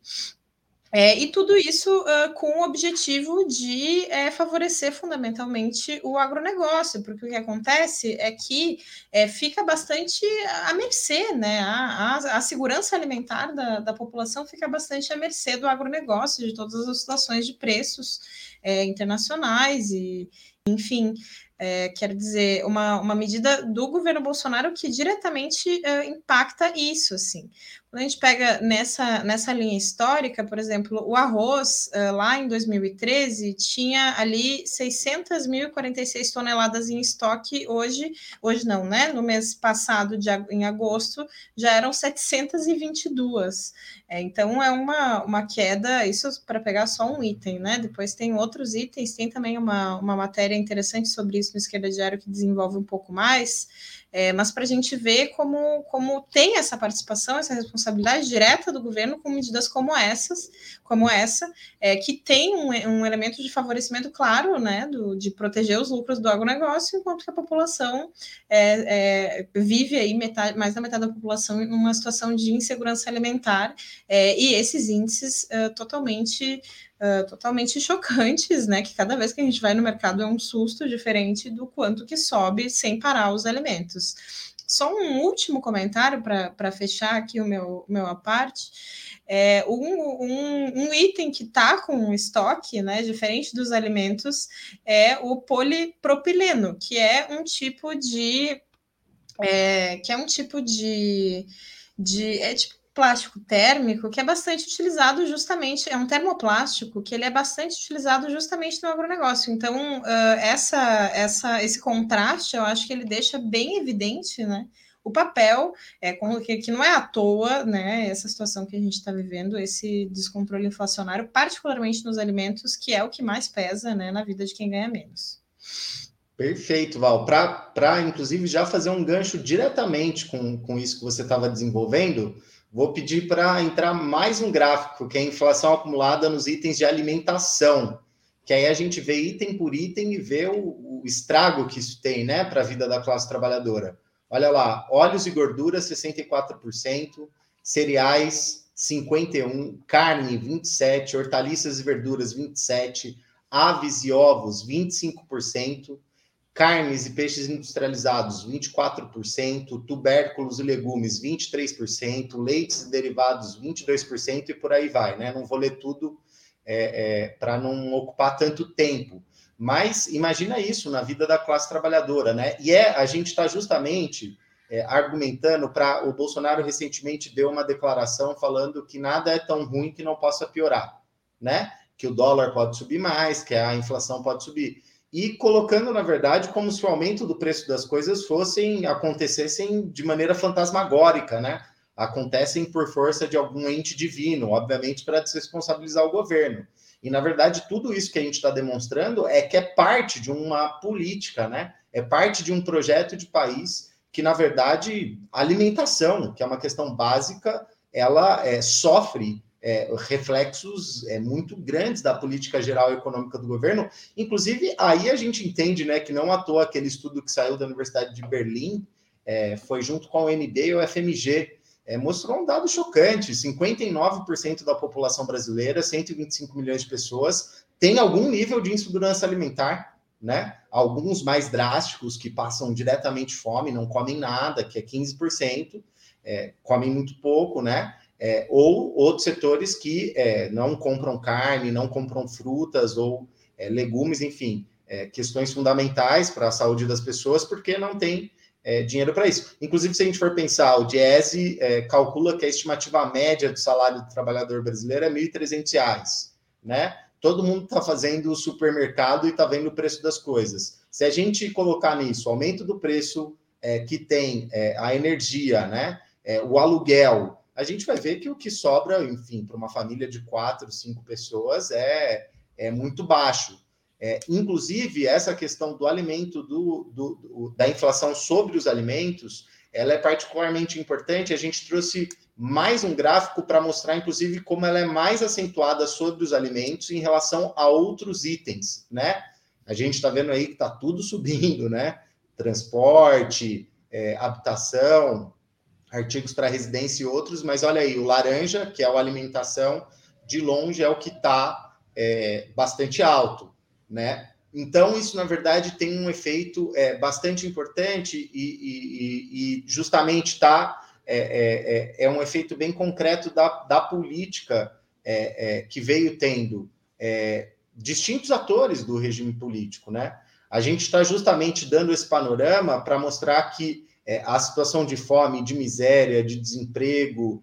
É, e tudo isso uh, com o objetivo de é, favorecer fundamentalmente o agronegócio, porque o que acontece é que é, fica bastante à mercê, né? A, a, a segurança alimentar da, da, população fica bastante à mercê do agronegócio, de todas as oscilações de preços é, internacionais e, enfim. É, quero dizer, uma, uma medida do governo Bolsonaro que diretamente impacta isso, assim. Quando a gente pega nessa, nessa linha histórica, por exemplo, o arroz, uh, lá em 2013, tinha ali 600.046 toneladas em estoque, hoje, hoje não, né? No mês passado, de, em agosto, já eram 722. É, então, é uma, uma queda, isso para pegar só um item, né? Depois tem outros itens, tem também uma, uma matéria interessante sobre isso no Esquerda Diário que desenvolve um pouco mais, é, mas para a gente ver como, como tem essa participação, essa responsabilidade direta do governo com medidas como essas, como essa, é, que tem um, um, elemento de favorecimento claro, né, do, de proteger os lucros do agronegócio, enquanto que a população é, é vive aí metade, mais da metade da população em uma situação de insegurança alimentar, é, e esses índices é, totalmente uh, totalmente chocantes, né? Que cada vez que a gente vai no mercado é um susto diferente do quanto que sobe sem parar os alimentos. Só um último comentário para fechar aqui o meu, meu a parte. É, um, um, um, item que está com estoque, né, diferente dos alimentos, é o polipropileno, que é um tipo de. É, que é um tipo de. de é tipo plástico térmico que é bastante utilizado justamente, é um termoplástico que ele é bastante utilizado justamente no agronegócio. Então, uh, essa, essa, esse contraste, eu acho que ele deixa bem evidente, né? O papel, é, que, que não é à toa, né? Essa situação que a gente está vivendo, esse descontrole inflacionário, particularmente nos alimentos, que é o que mais pesa né, na vida de quem ganha menos. Perfeito, Val. Para, inclusive, já fazer um gancho diretamente com, com isso que você estava desenvolvendo, Vou pedir para entrar mais um gráfico, que é a inflação acumulada nos itens de alimentação, que aí a gente vê item por item e vê o, o estrago que isso tem, né, para a vida da classe trabalhadora. Olha lá, óleos e gorduras 64%, cereais 51, carne 27, hortaliças e verduras 27, aves e ovos 25%, carnes e peixes industrializados, 24%, tubérculos e legumes, 23%, leites e derivados, 22%, e por aí vai, né? Não vou ler tudo é, é, para não ocupar tanto tempo. Mas imagina isso na vida da classe trabalhadora, né? E é, a gente está justamente é, argumentando para. O Bolsonaro recentemente deu uma declaração falando que nada é tão ruim que não possa piorar, né? Que o dólar pode subir mais, que a inflação pode subir e colocando, na verdade, como se o aumento do preço das coisas fossem acontecessem de maneira fantasmagórica, né? Acontecem por força de algum ente divino, obviamente, para desresponsabilizar o governo. E, na verdade, tudo isso que a gente está demonstrando é que é parte de uma política, né? É parte de um projeto de país que, na verdade, alimentação, que é uma questão básica, ela é, sofre é, reflexos é, muito grandes da política geral econômica do governo. Inclusive, aí a gente entende né, que não à toa aquele estudo que saiu da Universidade de Berlim, é, foi junto com a UNB e o FMG, é, mostrou um dado chocante: 59% da população brasileira, 125 milhões de pessoas, tem algum nível de insegurança alimentar. Né? Alguns mais drásticos que passam diretamente fome, não comem nada, que é 15%, é, comem muito pouco, né? É, ou outros setores que é, não compram carne, não compram frutas ou é, legumes, enfim, é, questões fundamentais para a saúde das pessoas, porque não tem é, dinheiro para isso. Inclusive, se a gente for pensar, o Diese é, calcula que a estimativa média do salário do trabalhador brasileiro é R$ 1.300, né? Todo mundo está fazendo o supermercado e está vendo o preço das coisas. Se a gente colocar nisso aumento do preço que tem a energia, né? o aluguel, a gente vai ver que o que sobra, enfim, para uma família de quatro, cinco pessoas é, é muito baixo. É, inclusive, essa questão do alimento, do, do, do, da inflação sobre os alimentos, ela é particularmente importante. A gente trouxe mais um gráfico para mostrar, inclusive, como ela é mais acentuada sobre os alimentos em relação a outros itens, né? A gente está vendo aí que está tudo subindo, né? Transporte, é, habitação, artigos para residência e outros, mas olha aí, o laranja, que é a alimentação, de longe é o que está é, bastante alto, né? Então, isso, na verdade, tem um efeito é, bastante importante e, e, e justamente está é, é, é, é, um efeito bem concreto da, da política é, é, que veio tendo distintos atores do regime político, né? A gente está justamente dando esse panorama para mostrar que a situação de fome, de miséria, de desemprego,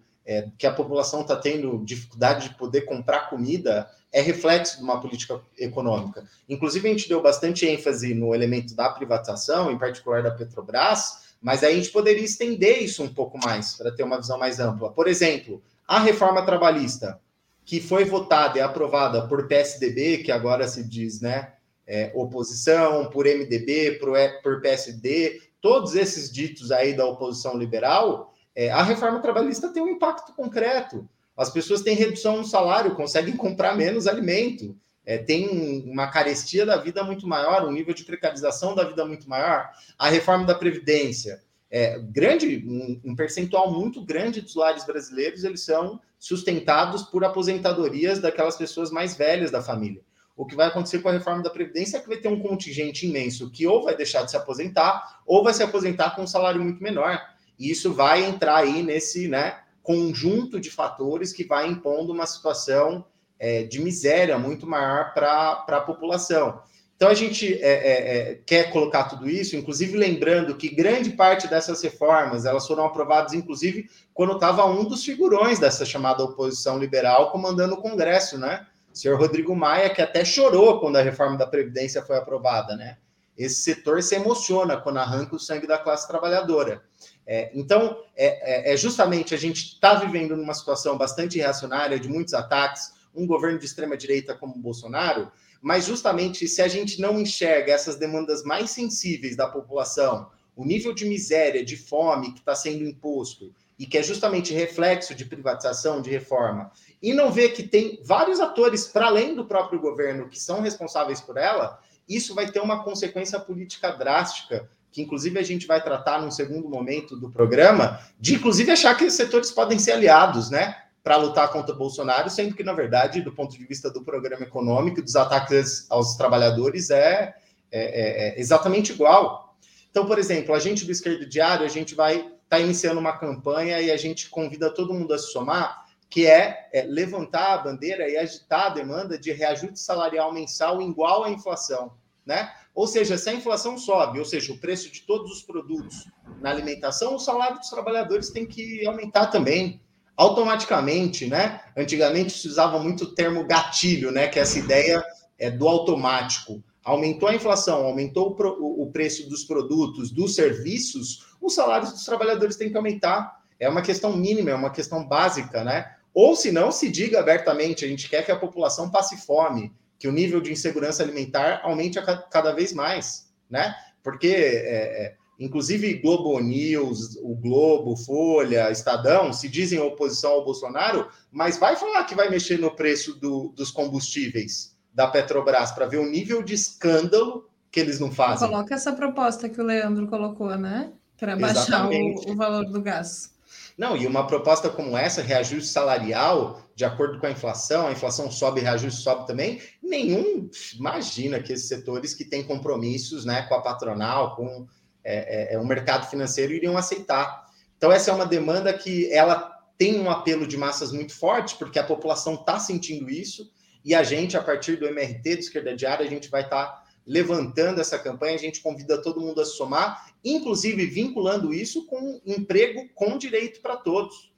que a população está tendo dificuldade de poder comprar comida, é reflexo de uma política econômica. Inclusive, a gente deu bastante ênfase no elemento da privatização, em particular da Petrobras, mas aí a gente poderia estender isso um pouco mais, para ter uma visão mais ampla. Por exemplo, a reforma trabalhista, que foi votada e aprovada por PSDB, que agora se diz né, é, oposição, por MDB, por, por PSD, todos esses ditos aí da oposição liberal, é, a reforma trabalhista tem um impacto concreto. As pessoas têm redução no salário, conseguem comprar menos alimento, é, tem uma carestia da vida muito maior, um nível de precarização da vida muito maior. A reforma da Previdência, é, grande, um, um, percentual muito grande dos lares brasileiros, eles são sustentados por aposentadorias daquelas pessoas mais velhas da família. O que vai acontecer com a reforma da Previdência é que vai ter um contingente imenso que ou vai deixar de se aposentar, ou vai se aposentar com um salário muito menor. E isso vai entrar aí nesse, né, conjunto de fatores que vai impondo uma situação é, de miséria muito maior para a população. Então, a gente é, é, é, quer colocar tudo isso, inclusive lembrando que grande parte dessas reformas elas foram aprovadas, inclusive, quando estava um dos figurões dessa chamada oposição liberal comandando o Congresso, né? Senhor Rodrigo Maia, que até chorou quando a reforma da Previdência foi aprovada, né? Esse setor se emociona quando arranca o sangue da classe trabalhadora. É, então, é, é, é justamente a gente está vivendo numa situação bastante reacionária, de muitos ataques, um governo de extrema-direita como o Bolsonaro, mas justamente se a gente não enxerga essas demandas mais sensíveis da população, o nível de miséria, de fome que está sendo imposto, e que é justamente reflexo de privatização, de reforma, e não vê que tem vários atores, para além do próprio governo, que são responsáveis por ela, isso vai ter uma consequência política drástica que inclusive a gente vai tratar num segundo momento do programa, de inclusive achar que os setores podem ser aliados, né? Para lutar contra o Bolsonaro, sendo que, na verdade, do ponto de vista do programa econômico, dos ataques aos trabalhadores, é, é, é, é exatamente igual. Então, por exemplo, a gente do Esquerdo Diário, a gente vai estar tá iniciando uma campanha e a gente convida todo mundo a se somar, que é, é levantar a bandeira e agitar a demanda de reajuste salarial mensal igual à inflação, né? Ou seja, se a inflação sobe, ou seja, o preço de todos os produtos na alimentação, o salário dos trabalhadores tem que aumentar também, automaticamente, né? Antigamente se usava muito o termo gatilho, né? Que é essa ideia é, do automático. Aumentou a inflação, aumentou o, o preço dos produtos, dos serviços, os salários dos trabalhadores têm que aumentar. É uma questão mínima, é uma questão básica, né? Ou se não, se diga abertamente, a gente quer que a população passe fome, que o nível de insegurança alimentar aumente a cada vez mais, né? Porque, é, é, inclusive, Globo News, o Globo, Folha, Estadão, se dizem oposição ao Bolsonaro, mas vai falar que vai mexer no preço do, dos combustíveis da Petrobras para ver o nível de escândalo que eles não fazem. Coloca essa proposta que o Leandro colocou, né? Para baixar o, o valor do gás. Não, e uma proposta como essa, reajuste salarial, de acordo com a inflação, a inflação sobe, reajuste sobe também, nenhum imagina que esses setores que têm compromissos né, com a patronal, com é, é, é, o mercado financeiro, iriam aceitar. Então, essa é uma demanda que ela tem um apelo de massas muito forte, porque a população está sentindo isso, e a gente, a partir do MRT, do Esquerda Diária, a gente vai estar tá levantando essa campanha, a gente convida todo mundo a somar, inclusive vinculando isso com emprego com direito para todos,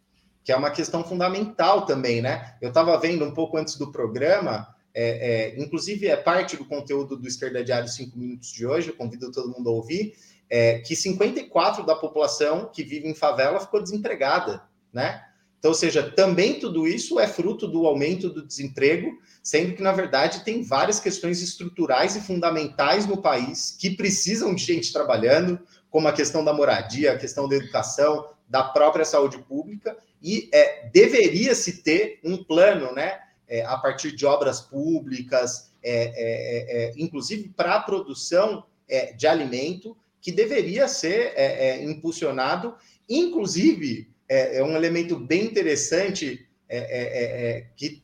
que é uma questão fundamental também, né? Eu estava vendo um pouco antes do programa, é, é, inclusive é parte do conteúdo do Esquerda Diário 5 Minutos de hoje, eu convido todo mundo a ouvir, é, que 54% da população que vive em favela ficou desempregada, né? Então, ou seja, também tudo isso é fruto do aumento do desemprego, sendo que, na verdade, tem várias questões estruturais e fundamentais no país que precisam de gente trabalhando, como a questão da moradia, a questão da educação, da própria saúde pública, e é, deveria-se ter um plano, né, é, a partir de obras públicas, é, é, é inclusive para a produção é, de alimento, que deveria ser impulsionado, inclusive é, é um elemento bem interessante é, é, é, é que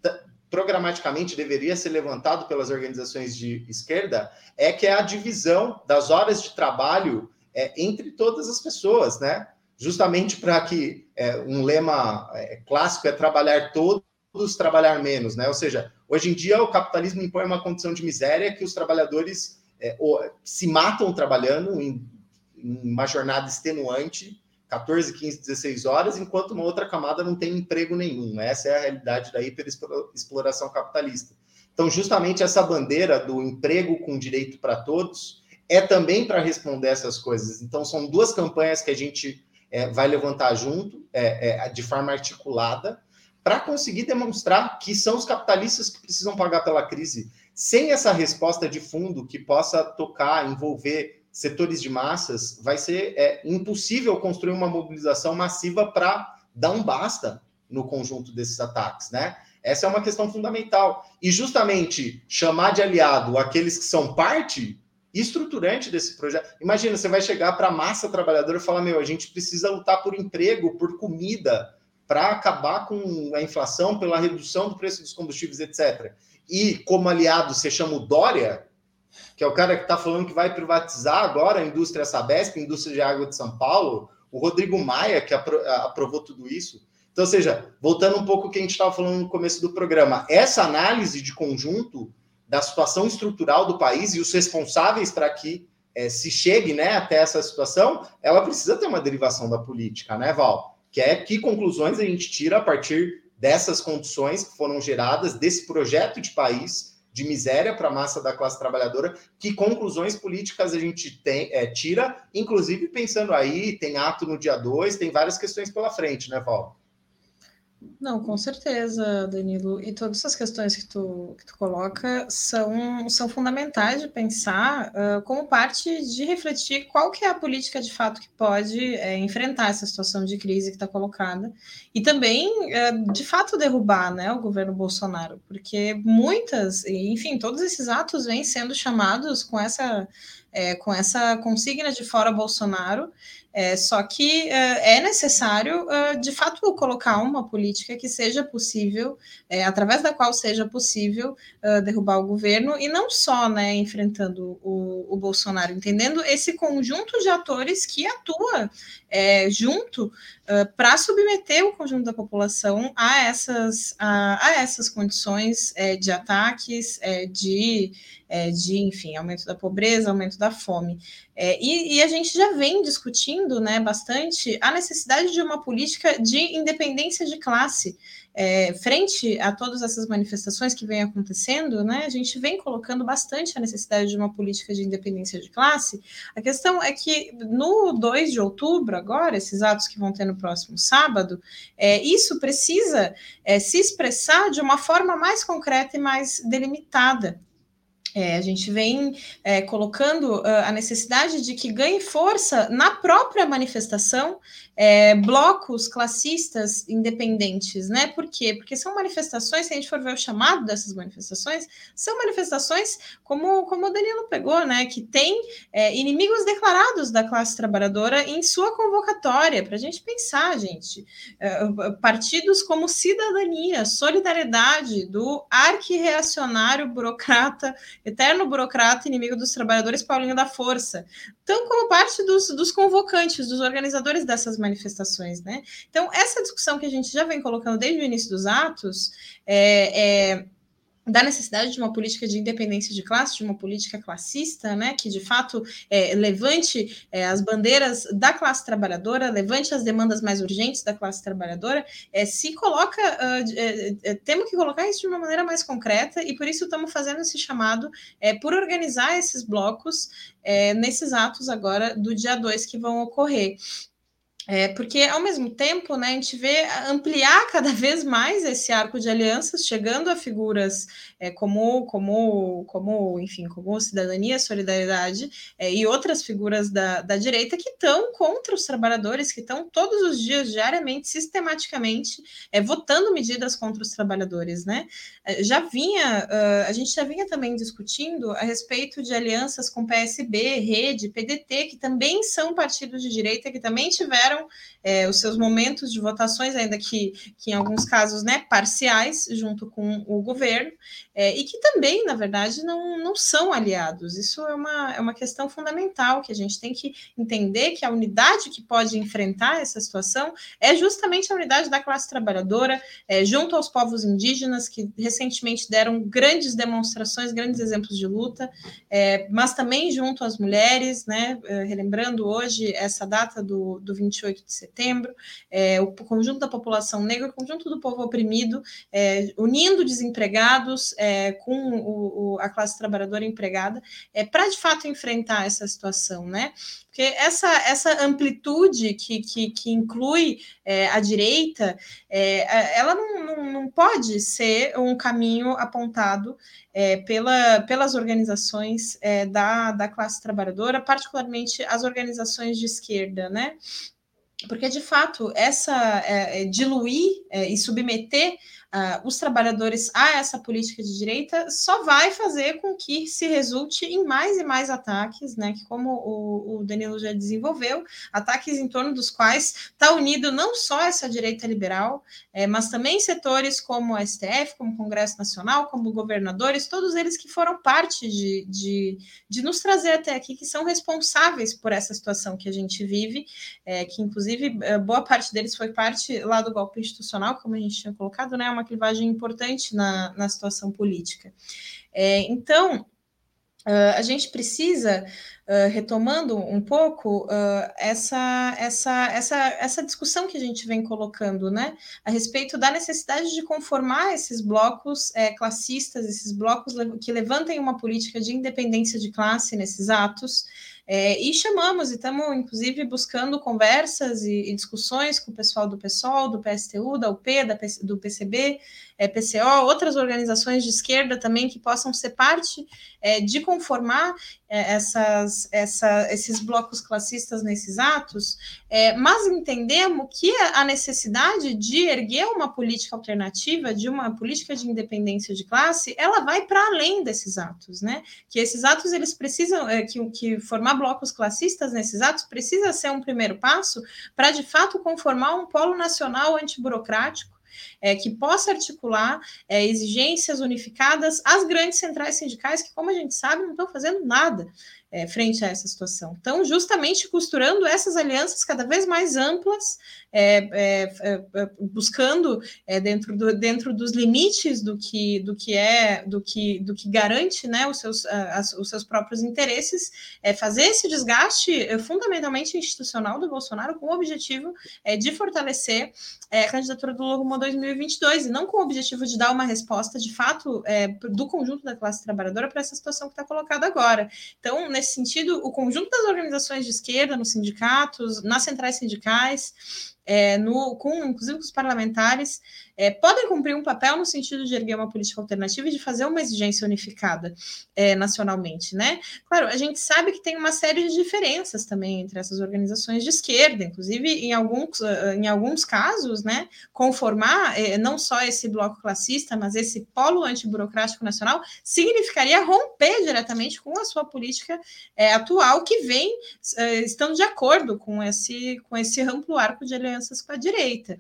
programaticamente deveria ser levantado pelas organizações de esquerda, é que é a divisão das horas de trabalho é, entre todas as pessoas, né? Justamente para que um lema clássico é trabalhar todos, trabalhar menos, né? Ou seja, hoje em dia o capitalismo impõe uma condição de miséria que os trabalhadores se matam trabalhando em, em uma jornada extenuante 14, 15, 16 horas, enquanto uma outra camada não tem emprego nenhum. Essa é a realidade da hiperexploração capitalista. Então, justamente essa bandeira do emprego com direito para todos é também para responder essas coisas. Então, são duas campanhas que a gente é, vai levantar junto, é, é, de forma articulada, para conseguir demonstrar que são os capitalistas que precisam pagar pela crise. Sem essa resposta de fundo que possa tocar, envolver setores de massas, vai ser é, impossível construir uma mobilização massiva para dar um basta no conjunto desses ataques, né? Essa é uma questão fundamental. E justamente chamar de aliado aqueles que são parte estruturante desse projeto. Imagina, você vai chegar para a massa trabalhadora e falar: meu, a gente precisa lutar por emprego, por comida, para acabar com a inflação, pela redução do preço dos combustíveis, etc. E como aliado você chama o Dória, que é o cara que está falando que vai privatizar agora a indústria Sabesp, a indústria de água de São Paulo, o Rodrigo Maia, que aprovou tudo isso. Então, ou seja, voltando um pouco ao que a gente estava falando no começo do programa, essa análise de conjunto da situação estrutural do país e os responsáveis para que é, se chegue né, até essa situação, ela precisa ter uma derivação da política, né, Val? Que é que conclusões a gente tira a partir dessas condições que foram geradas, desse projeto de país de miséria para a massa da classe trabalhadora, que conclusões políticas a gente tem, é, tira, inclusive pensando aí, tem ato no dia 2, tem várias questões pela frente, né, Val? Não, com certeza, Danilo. E todas essas questões que tu, que tu coloca são, são fundamentais de pensar uh, como parte de refletir qual que é a política de fato que pode é, enfrentar essa situação de crise que está colocada e também, uh, de fato, derrubar né, o governo Bolsonaro, porque muitas, enfim, todos esses atos vêm sendo chamados com essa, é, com essa consigna de fora Bolsonaro é, só que uh, é necessário, uh, de fato, colocar uma política que seja possível, é, através da qual seja possível uh, derrubar o governo, e não só né, enfrentando o, o Bolsonaro, entendendo esse conjunto de atores que atua é, junto para submeter o conjunto da população a essas, a, a essas condições é, de ataques, é, de, é, de, enfim, aumento da pobreza, aumento da fome. É, e, e, a gente já vem discutindo né, bastante a necessidade de uma política de independência de classe. É, frente a todas essas manifestações que vêm acontecendo, né, a gente vem colocando bastante a necessidade de uma política de independência de classe. A questão é que no 2 de outubro, agora, esses atos que vão ter no próximo sábado, é, isso precisa é, se expressar de uma forma mais concreta e mais delimitada. É, a gente vem é, colocando uh, a necessidade de que ganhe força na própria manifestação é, blocos classistas independentes, né? Por quê? Porque são manifestações, se a gente for ver o chamado dessas manifestações, são manifestações como, como o Danilo pegou, né? Que tem é, inimigos declarados da classe trabalhadora em sua convocatória, para a gente pensar, gente. É, partidos como Cidadania, Solidariedade, do arquirreacionário burocrata, eterno burocrata, inimigo dos trabalhadores, Paulinho da Força, tão como parte dos, dos convocantes, dos organizadores dessas manifestações, né? Então, essa discussão que a gente já vem colocando desde o início dos atos é, é da necessidade de uma política de independência de classe, de uma política classista, né, que de fato é, levante é, as bandeiras da classe trabalhadora, levante as demandas mais urgentes da classe trabalhadora, é, se coloca, uh, temos que colocar isso de uma maneira mais concreta e por isso estamos fazendo esse chamado por organizar esses blocos nesses atos agora do dia 2 que vão ocorrer. É, porque, ao mesmo tempo, né, a gente vê ampliar cada vez mais esse arco de alianças, chegando a figuras é, como, como, como, enfim, como cidadania, solidariedade é, e outras figuras da, da direita que estão contra os trabalhadores, que estão todos os dias, diariamente, sistematicamente, é, votando medidas contra os trabalhadores, né? É, já vinha, uh, a gente já vinha também discutindo a respeito de alianças com PSB, Rede, PDT, que também são partidos de direita, que também tiveram é, os seus momentos de votações, ainda que, que em alguns casos né, parciais, junto com o governo, é, e que também, na verdade, não, não são aliados. Isso é uma, é uma questão fundamental que a gente tem que entender que a unidade que pode enfrentar essa situação é justamente a unidade da classe trabalhadora, é, junto aos povos indígenas, que recentemente deram grandes demonstrações, grandes exemplos de luta, é, mas também junto às mulheres, né, é, relembrando hoje essa data do, do 28 28 de setembro, é, o conjunto da população negra, o conjunto do povo oprimido, é, unindo desempregados é, com o, o, a classe trabalhadora empregada, é, para de fato enfrentar essa situação, né? Porque essa, essa amplitude que, que, que inclui é, a direita, é, ela não, não, não, pode ser um caminho apontado é, pela, pelas organizações é, da, da classe trabalhadora, particularmente as organizações de esquerda, né? porque de fato essa é, é, diluir é, e submeter uh, os trabalhadores a essa política de direita só vai fazer com que se resulte em mais e mais ataques, né? Que como o, o Danilo já desenvolveu, ataques em torno dos quais está unido não só essa direita liberal, é, mas também setores como o STF, como o Congresso Nacional, como governadores, todos eles que foram parte de, de, de nos trazer até aqui, que são responsáveis por essa situação que a gente vive, é, que inclusive é, boa parte deles foi parte lá do golpe institucional, como a gente tinha colocado, né? Uma clivagem importante na, na situação política. É, então, uh, a gente precisa, uh, retomando um pouco, uh, essa, essa, essa, essa discussão que a gente vem colocando, né, a respeito da necessidade de conformar esses blocos é, classistas, esses blocos que levantem uma política de independência de classe nesses atos. É, e chamamos, e estamos, inclusive, buscando conversas e, e, discussões com o pessoal do PSOL, do PSTU, da UP, da, do PCB, é, PCO, outras organizações de esquerda também que possam ser parte é, de conformar é, essas, essa, esses blocos classistas nesses atos, é, mas entendemos que a necessidade de erguer uma política alternativa, de uma política de independência de classe, ela vai para além desses atos, né? Que esses atos eles precisam, é, que, que formar blocos classistas nesses atos precisa ser um primeiro passo para de fato conformar um polo nacional antiburocrático é, que possa articular é, exigências unificadas às grandes centrais sindicais, que, como a gente sabe, não estão fazendo nada é, frente a essa situação. Então, justamente costurando essas alianças cada vez mais amplas, é, é, é, é buscando dentro, do, dentro dos limites do que, do que é, do que, do que garante né, os, seus, as, os seus próprios interesses, fazer esse desgaste fundamentalmente institucional do Bolsonaro com o objetivo de fortalecer a candidatura do Lula 2022, e não com o objetivo de dar uma resposta de fato do conjunto da classe trabalhadora para essa situação que está colocada agora. Então, nesse sentido, o conjunto das organizações de esquerda, nos sindicatos, nas centrais sindicais, é, no, com, inclusive com os parlamentares, é, podem cumprir um papel no sentido de erguer uma política alternativa e de fazer uma exigência unificada é, nacionalmente, né? Claro, a gente sabe que tem uma série de diferenças também entre essas organizações de esquerda, inclusive em alguns, ah, em alguns casos, né? Conformar é, não só esse bloco classista, mas esse polo antiburocrático nacional significaria romper diretamente com a sua política é, atual, que vem é, estando de acordo com esse, com esse amplo arco de alianças com a direita.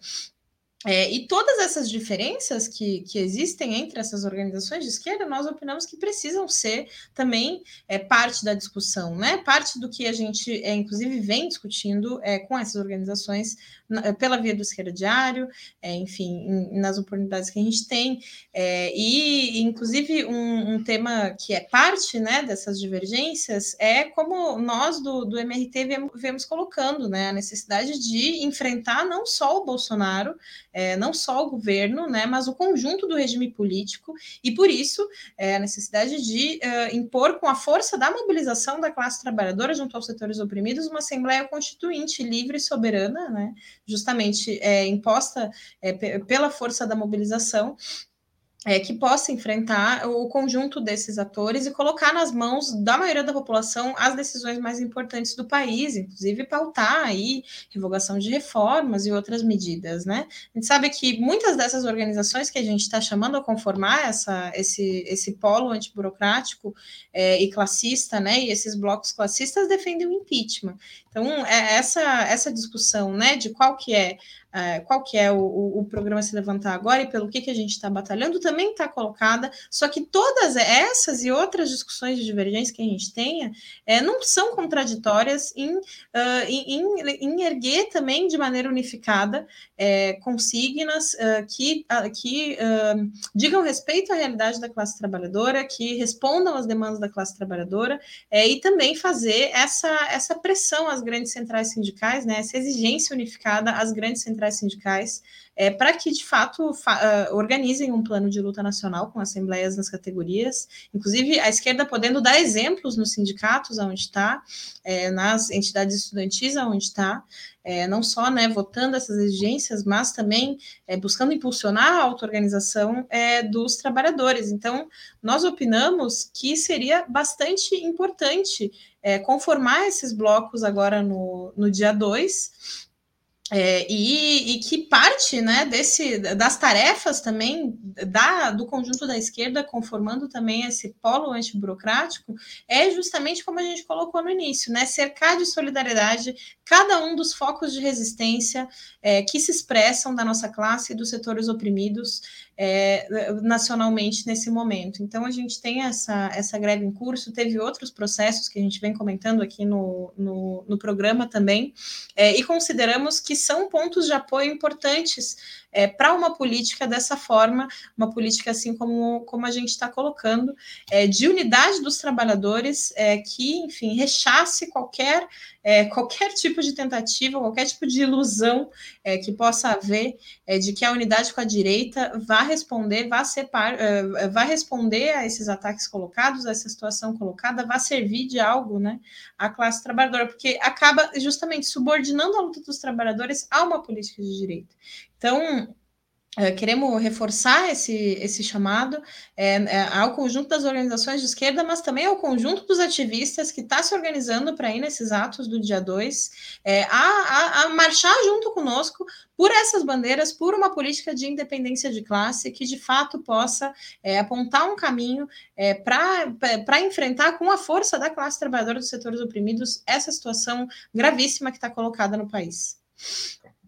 É, e todas essas diferenças que, que existem entre essas organizações de esquerda, nós opinamos que precisam ser também é, parte da discussão, né? Parte do que a gente, é, inclusive, vem discutindo é, com essas organizações na, pela via do esquerda diário, é, enfim, em, nas oportunidades que a gente tem. É, e, inclusive, um, um, tema que é parte né, dessas divergências é como nós do, do MRT vemos, vemos colocando né, a necessidade de enfrentar não só o Bolsonaro é, não só o governo, né, mas o conjunto do regime político, e por isso é, a necessidade de uh, impor com a força da mobilização da classe trabalhadora junto aos setores oprimidos uma Assembleia Constituinte livre e soberana, né, justamente é, imposta é, pela força da mobilização, é, que possa enfrentar o conjunto desses atores e colocar nas mãos da maioria da população as decisões mais importantes do país, inclusive pautar aí revogação de reformas e outras medidas, né? A gente sabe que muitas dessas organizações que a gente está chamando a conformar essa, esse, esse polo antiburocrático é, e classista, né? E esses blocos classistas defendem o impeachment. Então, é essa, essa discussão, né, de qual que é é, qual que é o, o, o, programa se levantar agora e pelo que, que a gente está batalhando, também está colocada, só que todas essas e outras discussões de divergência que a gente tenha é, não são contraditórias em, uh, em, em, erguer também de maneira unificada é, consignas uh, que, uh, que digam respeito à realidade da classe trabalhadora, que respondam às demandas da classe trabalhadora é, e também fazer essa, essa pressão às grandes centrais sindicais, né, essa exigência unificada às grandes centrais sindicais é, para que, de fato, uh, organizem um plano de luta nacional com assembleias nas categorias, inclusive a esquerda podendo dar exemplos nos sindicatos onde está, é, nas entidades estudantis onde está, é, não só né, votando essas exigências, mas também é, buscando impulsionar a auto-organização é, dos trabalhadores. Então, nós opinamos que seria bastante importante é, conformar esses blocos agora no, no dia 2, é, e, e, que parte né, desse, das tarefas também da, do conjunto da esquerda, conformando também esse polo antiburocrático, é justamente como a gente colocou no início, né, cercar de solidariedade cada um dos focos de resistência é, que se expressam da nossa classe e dos setores oprimidos é, nacionalmente nesse momento. Então, a gente tem essa, essa greve em curso, teve outros processos que a gente vem comentando aqui no, no, no programa também, é, e consideramos que são pontos de apoio importantes é, para uma política dessa forma, uma política assim como, como a gente está colocando, é, de unidade dos trabalhadores, é, que, enfim, rechace qualquer, é, qualquer tipo de tentativa, qualquer tipo de ilusão é, que possa haver é, de que a unidade com a direita vá responder, vá, separ, vá responder a esses ataques colocados, a essa situação colocada, vá servir de algo né, à classe trabalhadora, porque acaba justamente subordinando a luta dos trabalhadores a uma política de direita. Então, é, queremos reforçar esse, esse chamado é, é, ao conjunto das organizações de esquerda, mas também ao conjunto dos ativistas que está se organizando para ir nesses atos do dia 2, é, a, a, a, marchar junto conosco por essas bandeiras, por uma política de independência de classe que de fato possa é, apontar um caminho é, para enfrentar com a força da classe trabalhadora dos setores oprimidos essa situação gravíssima que está colocada no país.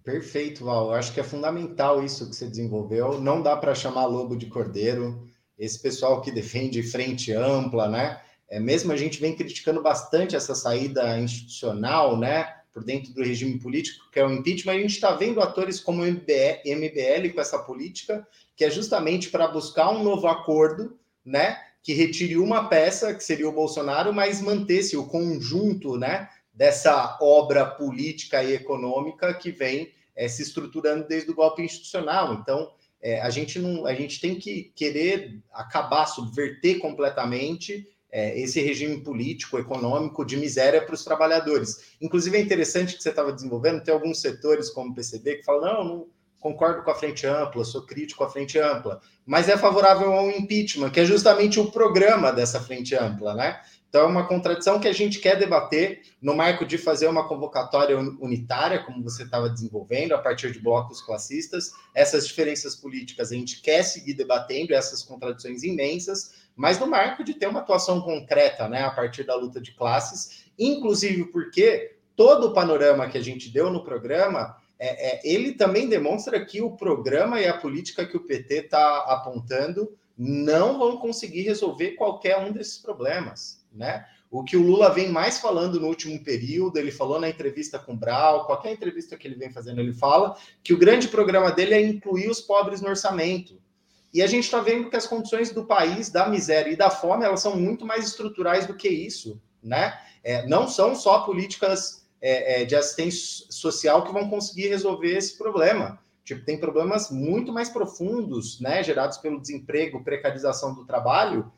Perfeito, Val. Eu acho que é fundamental isso que você desenvolveu. Não dá para chamar lobo de cordeiro. Esse pessoal que defende frente ampla, né? É, mesmo a gente vem criticando bastante essa saída institucional, né? Por dentro do regime político, que é o impeachment, a gente está vendo atores como o MBL com essa política, que é justamente para buscar um novo acordo, né? Que retire uma peça, que seria o Bolsonaro, mas mantesse o conjunto, né? Dessa obra política e econômica que vem é, se estruturando desde o golpe institucional. Então, é, a gente não, a gente tem que querer acabar, subverter completamente é, esse regime político, econômico de miséria para os trabalhadores. Inclusive é interessante que você estava desenvolvendo, tem alguns setores como o PCB que falam não, não concordo com a frente ampla, sou crítico à frente ampla, mas é favorável ao impeachment, que é justamente o programa dessa frente ampla, né? Então, é uma contradição que a gente quer debater no marco de fazer uma convocatória unitária, como você estava desenvolvendo, a partir de blocos classistas. Essas diferenças políticas a gente quer seguir debatendo, essas contradições imensas, mas no marco de ter uma atuação concreta, né, a partir da luta de classes, inclusive porque todo o panorama que a gente deu no programa, é, é ele também demonstra que o programa e a política que o PT está apontando não vão conseguir resolver qualquer um desses problemas né? O que o Lula vem mais falando no último período, ele falou na entrevista com o Brau, qualquer entrevista que ele vem fazendo, ele fala que o grande programa dele é incluir os pobres no orçamento. E a gente está vendo que as condições do país, da miséria e da fome, elas são muito mais estruturais do que isso, né? É, não são só políticas é, é, de assistência social que vão conseguir resolver esse problema. Tipo, tem problemas muito mais profundos, né, gerados pelo desemprego, precarização do trabalho,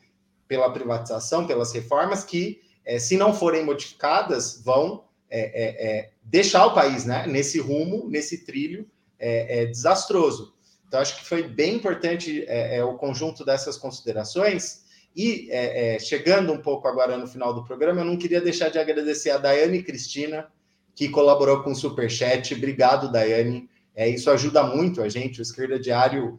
pela privatização, pelas reformas, que, é, se não forem modificadas, vão é, deixar o país né, nesse rumo, nesse trilho desastroso. Então, acho que foi bem importante o conjunto dessas considerações. E chegando um pouco agora no final do programa, eu não queria deixar de agradecer a Daiane Cristina, que colaborou com o Superchat. Obrigado, Daiane. É, isso ajuda muito a gente. O Esquerda Diário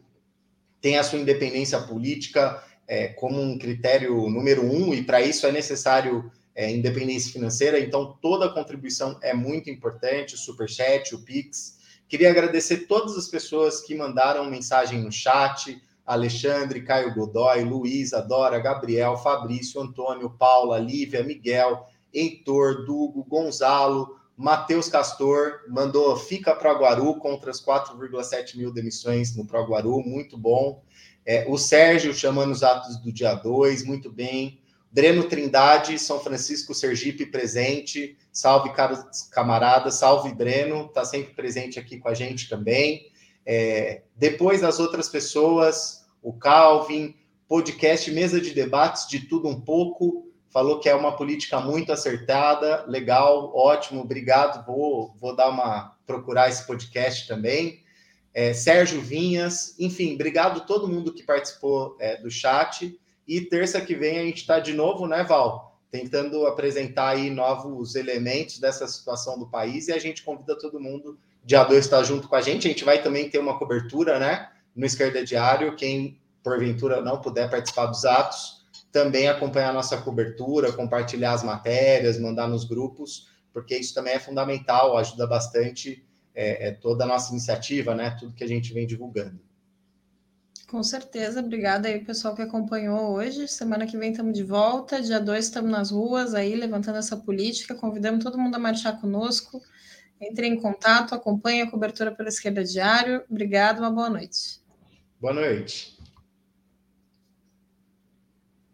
tem a sua independência política é, como um critério número um, e para isso é necessário é, independência financeira. Então, toda contribuição é muito importante: o Superchat, o Pix. Queria agradecer todas as pessoas que mandaram mensagem no chat. Alexandre, Caio Godoy, Luísa, Dora, Gabriel, Fabrício, Antônio, Paula, Lívia, Miguel, Heitor, Dugo, Gonzalo, Matheus Castor mandou fica para Guaru contra as 4,7 mil demissões no Proguaru, muito bom. É, o Sérgio chamando os atos do dia 2, muito bem. Breno Trindade, São Francisco, Sergipe, presente. Salve, caros camaradas, salve Breno, está sempre presente aqui com a gente também. É, depois as outras pessoas, o Calvin, podcast Mesa de Debates de Tudo Um Pouco, falou que é uma política muito acertada, legal, ótimo, obrigado. Vou, vou dar uma procurar esse podcast também. É, Sérgio Vinhas, enfim, obrigado a todo mundo que participou é, do chat. E terça que vem a gente está de novo, né, Val? Tentando apresentar aí novos elementos dessa situação do país e a gente convida todo mundo. Dia 2 estar junto com a gente. A gente vai também ter uma cobertura, né? No Esquerda Diário. Quem porventura não puder participar dos atos, também acompanhar a nossa cobertura, compartilhar as matérias, mandar nos grupos, porque isso também é fundamental, ajuda bastante é, é toda a nossa iniciativa, né? Tudo que a gente vem divulgando. Com certeza, obrigada aí pessoal que acompanhou hoje. Semana que vem estamos de volta, dia 2 estamos nas ruas aí, levantando essa política, convidamos todo mundo a marchar conosco. Entre em contato, acompanhe a cobertura pela Esquerda Diário. Obrigado, uma boa noite. Boa noite.